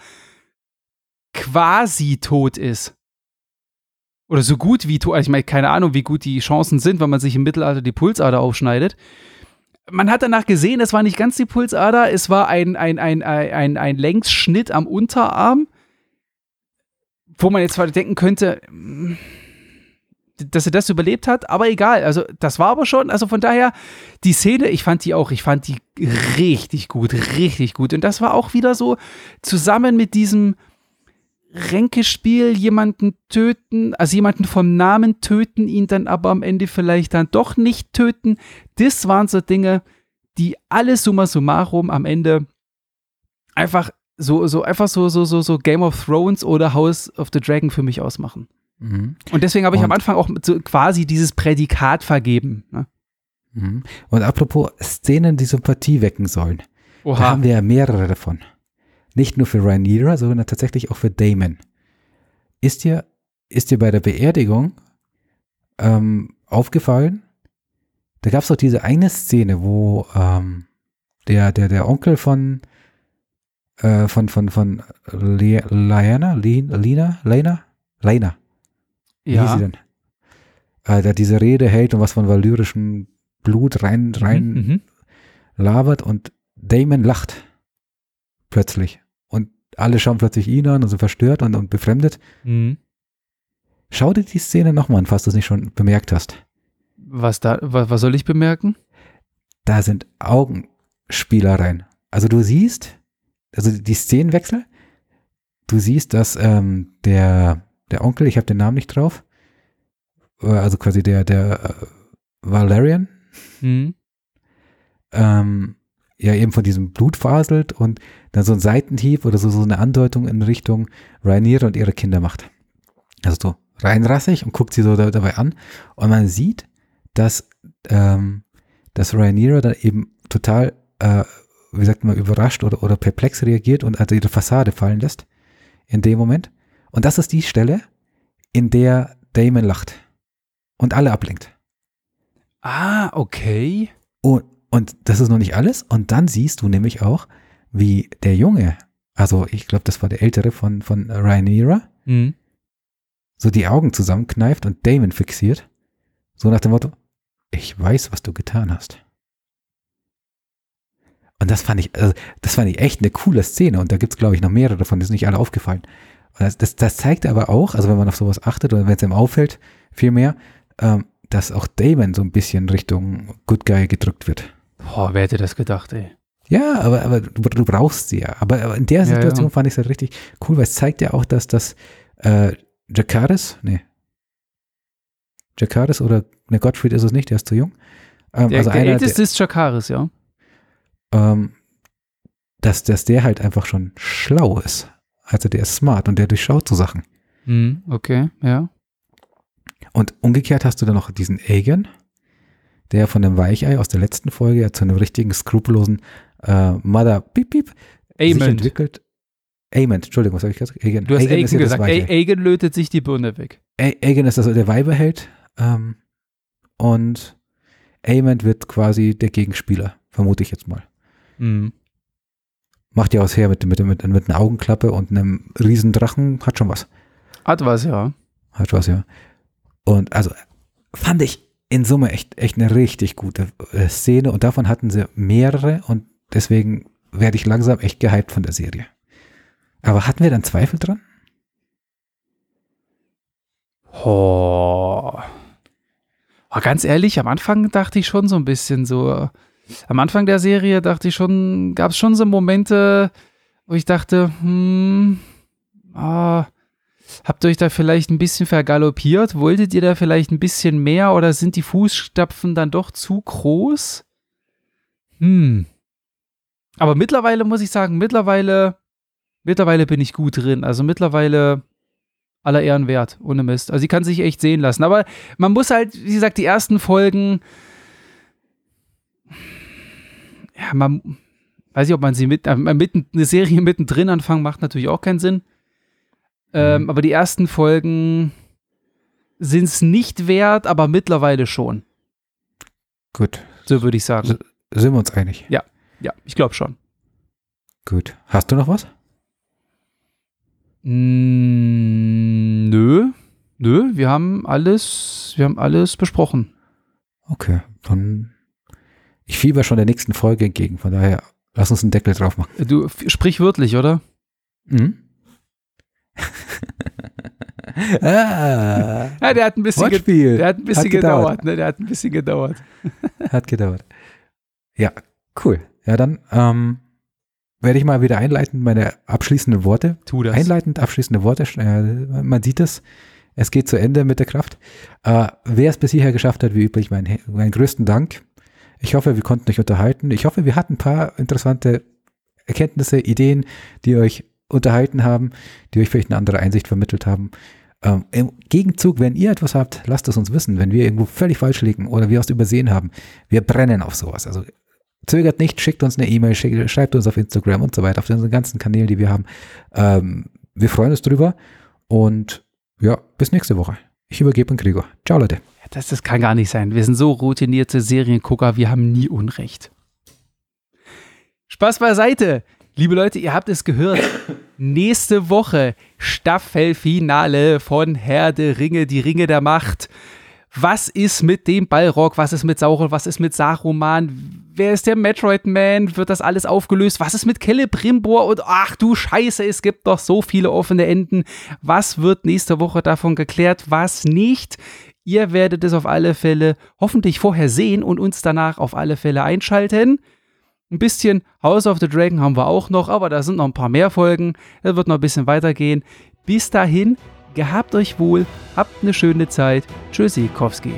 quasi tot ist. Oder so gut wie tot. Also ich meine, keine Ahnung, wie gut die Chancen sind, wenn man sich im Mittelalter die Pulsader aufschneidet. Man hat danach gesehen, es war nicht ganz die Pulsader, es war ein, ein, ein, ein, ein, ein Längsschnitt am Unterarm, wo man jetzt denken könnte, dass er das überlebt hat, aber egal. Also, das war aber schon, also von daher, die Szene, ich fand die auch, ich fand die richtig gut, richtig gut. Und das war auch wieder so zusammen mit diesem Ränkespiel, jemanden töten, also jemanden vom Namen töten, ihn dann aber am Ende vielleicht dann doch nicht töten. Das waren so Dinge, die alle summa summarum am Ende einfach so, so, einfach so, so, so, so Game of Thrones oder House of the Dragon für mich ausmachen. Mhm. Und deswegen habe ich Und- am Anfang auch so quasi dieses Prädikat vergeben. Ne? Mhm. Und apropos Szenen, die Sympathie wecken sollen. Da haben wir ja mehrere davon. Nicht nur für Rhaenyra, sondern tatsächlich auch für Damon. Ist dir, ist dir bei der Beerdigung ähm, aufgefallen? Da gab es doch diese eine Szene, wo ähm, der, der, der Onkel von äh, von, von, von Le Lin- Lina, Lena, Lena, wie hieß sie ja. denn? Äh, der diese Rede hält und was von valyrischem Blut rein, rein Mhm, mhm. labert und Damon lacht. Plötzlich. Alle schauen plötzlich ihn an und sind verstört und, und befremdet. Mhm. Schau dir die Szene nochmal an, falls du es nicht schon bemerkt hast. Was, da, was, was soll ich bemerken? Da sind Augenspielereien. Also du siehst, also die Szenenwechsel, du siehst, dass ähm, der, der Onkel, ich habe den Namen nicht drauf, äh, also quasi der, der äh, Valerian, Mhm. ähm, ja eben von diesem Blut faselt und dann so ein Seitenhieb oder so, so eine Andeutung in Richtung Rhaenyra und ihre Kinder macht. Also so reinrassig und guckt sie so da, dabei an und man sieht, dass, ähm, dass Rhaenyra dann eben total, äh, wie sagt man, überrascht oder, oder perplex reagiert und also ihre Fassade fallen lässt in dem Moment. Und das ist die Stelle, in der Damon lacht und alle ablenkt. Ah, okay. Und, und das ist noch nicht alles. Und dann siehst du nämlich auch, wie der Junge, also ich glaube, das war der ältere von, von Rhaenyra, Mhm. so die Augen zusammenkneift und Damon fixiert. So nach dem Motto, ich weiß, was du getan hast. Und das fand ich, also das fand ich echt eine coole Szene. Und da gibt es, glaube ich, noch mehrere davon, die sind nicht alle aufgefallen. Das, das, das zeigt aber auch, also wenn man auf sowas achtet oder wenn es einem auffällt, vielmehr, ähm, dass auch Damon so ein bisschen Richtung Good Guy gedrückt wird. Boah, wer hätte das gedacht, ey? Ja, aber, aber du, du brauchst sie ja. Aber, aber in der Ja, Situation ja. fand ich es halt richtig cool, weil es zeigt ja auch, dass das äh, Jakaris, nee, Jakaris oder ne, Gottfried ist es nicht, der ist zu jung. Ähm, Der, also der einer, älteste ist Chakaris, ja. ähm, dass, dass der halt einfach schon schlau ist. Also der ist smart und der durchschaut so Sachen. Mhm, okay, ja. Und umgekehrt hast du dann noch diesen Aegon, der von dem Weichei aus der letzten Folge ja zu einem richtigen skrupellosen äh, Mother Piep Piep sich entwickelt. Amond, Entschuldigung, was habe ich gesagt? Aegon. Du hast ja das gesagt. Weiche. A- Aegon lötet sich die Birne weg. A- Aegon ist also der Weiberheld ähm, und Aemond wird quasi der Gegenspieler, vermute ich jetzt mal. Mhm. Macht ja was her mit, mit, mit, mit einer Augenklappe und einem riesen Drachen, hat schon was. Hat was, ja. Hat was, ja. Und also fand ich in Summe echt, echt eine richtig gute äh, Szene und davon hatten sie mehrere und deswegen werde ich langsam echt gehypt von der Serie. Aber hatten wir dann Zweifel dran? Oh. oh. Ganz ehrlich, am Anfang dachte ich schon so ein bisschen so, am Anfang der Serie dachte ich schon, gab es schon so Momente, wo ich dachte, hm, ah, habt ihr euch da vielleicht ein bisschen vergaloppiert? Wolltet ihr da vielleicht ein bisschen mehr oder sind die Fußstapfen dann doch zu groß? Hm. Aber mittlerweile muss ich sagen, mittlerweile, mittlerweile bin ich gut drin. Also mittlerweile aller Ehren wert, ohne Mist. Also sie kann sich echt sehen lassen. Aber man muss halt, wie gesagt, die ersten Folgen, ja, man weiß ich, ob man sie mit, äh, mitten, eine Serie mittendrin anfangen, macht natürlich auch keinen Sinn. Ähm. Aber die ersten Folgen sind es nicht wert, aber mittlerweile schon. Gut. So würde ich sagen. S sind wir uns einig? Ja, ja, ich glaube schon. Gut. Hast du noch was? Mm, nö, nö, wir haben alles, wir haben alles besprochen. Okay, dann ich fieber schon der nächsten Folge entgegen, von daher lass uns einen Deckel drauf machen. Du sprich wörtlich, oder? Mhm. Ah, ja, der hat ein bisschen, Wortspiel. der hat ein bisschen hat gedauert, gedauert ne? Der hat ein bisschen gedauert. hat gedauert. Ja, cool. Ja, dann ähm, werde ich mal wieder einleitend meine abschließenden Worte. Tu das. Einleitend abschließende Worte. Äh, man sieht es. Es geht zu Ende mit der Kraft. Äh, wer es bis hierher geschafft hat, wie üblich, meinen mein größten Dank. Ich hoffe, wir konnten euch unterhalten. Ich hoffe, wir hatten ein paar interessante Erkenntnisse, Ideen, die euch unterhalten haben, die euch vielleicht eine andere Einsicht vermittelt haben. Ähm, Im Gegenzug, wenn ihr etwas habt, lasst es uns wissen. Wenn wir irgendwo völlig falsch liegen oder wir was übersehen haben, wir brennen auf sowas. Also zögert nicht, schickt uns eine E-Mail, schreibt uns auf Instagram und so weiter, auf unseren ganzen Kanälen, die wir haben. Ähm, wir freuen uns drüber und ja, bis nächste Woche. Ich übergebe an Gregor. Ciao, Leute. Das, das kann gar nicht sein. Wir sind so routinierte Seriengucker, wir haben nie Unrecht. Spaß beiseite. Liebe Leute, ihr habt es gehört. Nächste Woche Staffelfinale von Herr der Ringe, die Ringe der Macht. Was ist mit dem Ballrock? Was ist mit Sauron? Was ist mit Saruman? Wer ist der Metroid Man? Wird das alles aufgelöst? Was ist mit Celebrimbor? Und ach du Scheiße, es gibt doch so viele offene Enden. Was wird nächste Woche davon geklärt? Was nicht? Ihr werdet es auf alle Fälle hoffentlich vorher sehen und uns danach auf alle Fälle einschalten. Ein bisschen House of the Dragon haben wir auch noch, aber da sind noch ein paar mehr Folgen. Es wird noch ein bisschen weitergehen. Bis dahin, gehabt euch wohl, habt eine schöne Zeit. Tschüssikowski.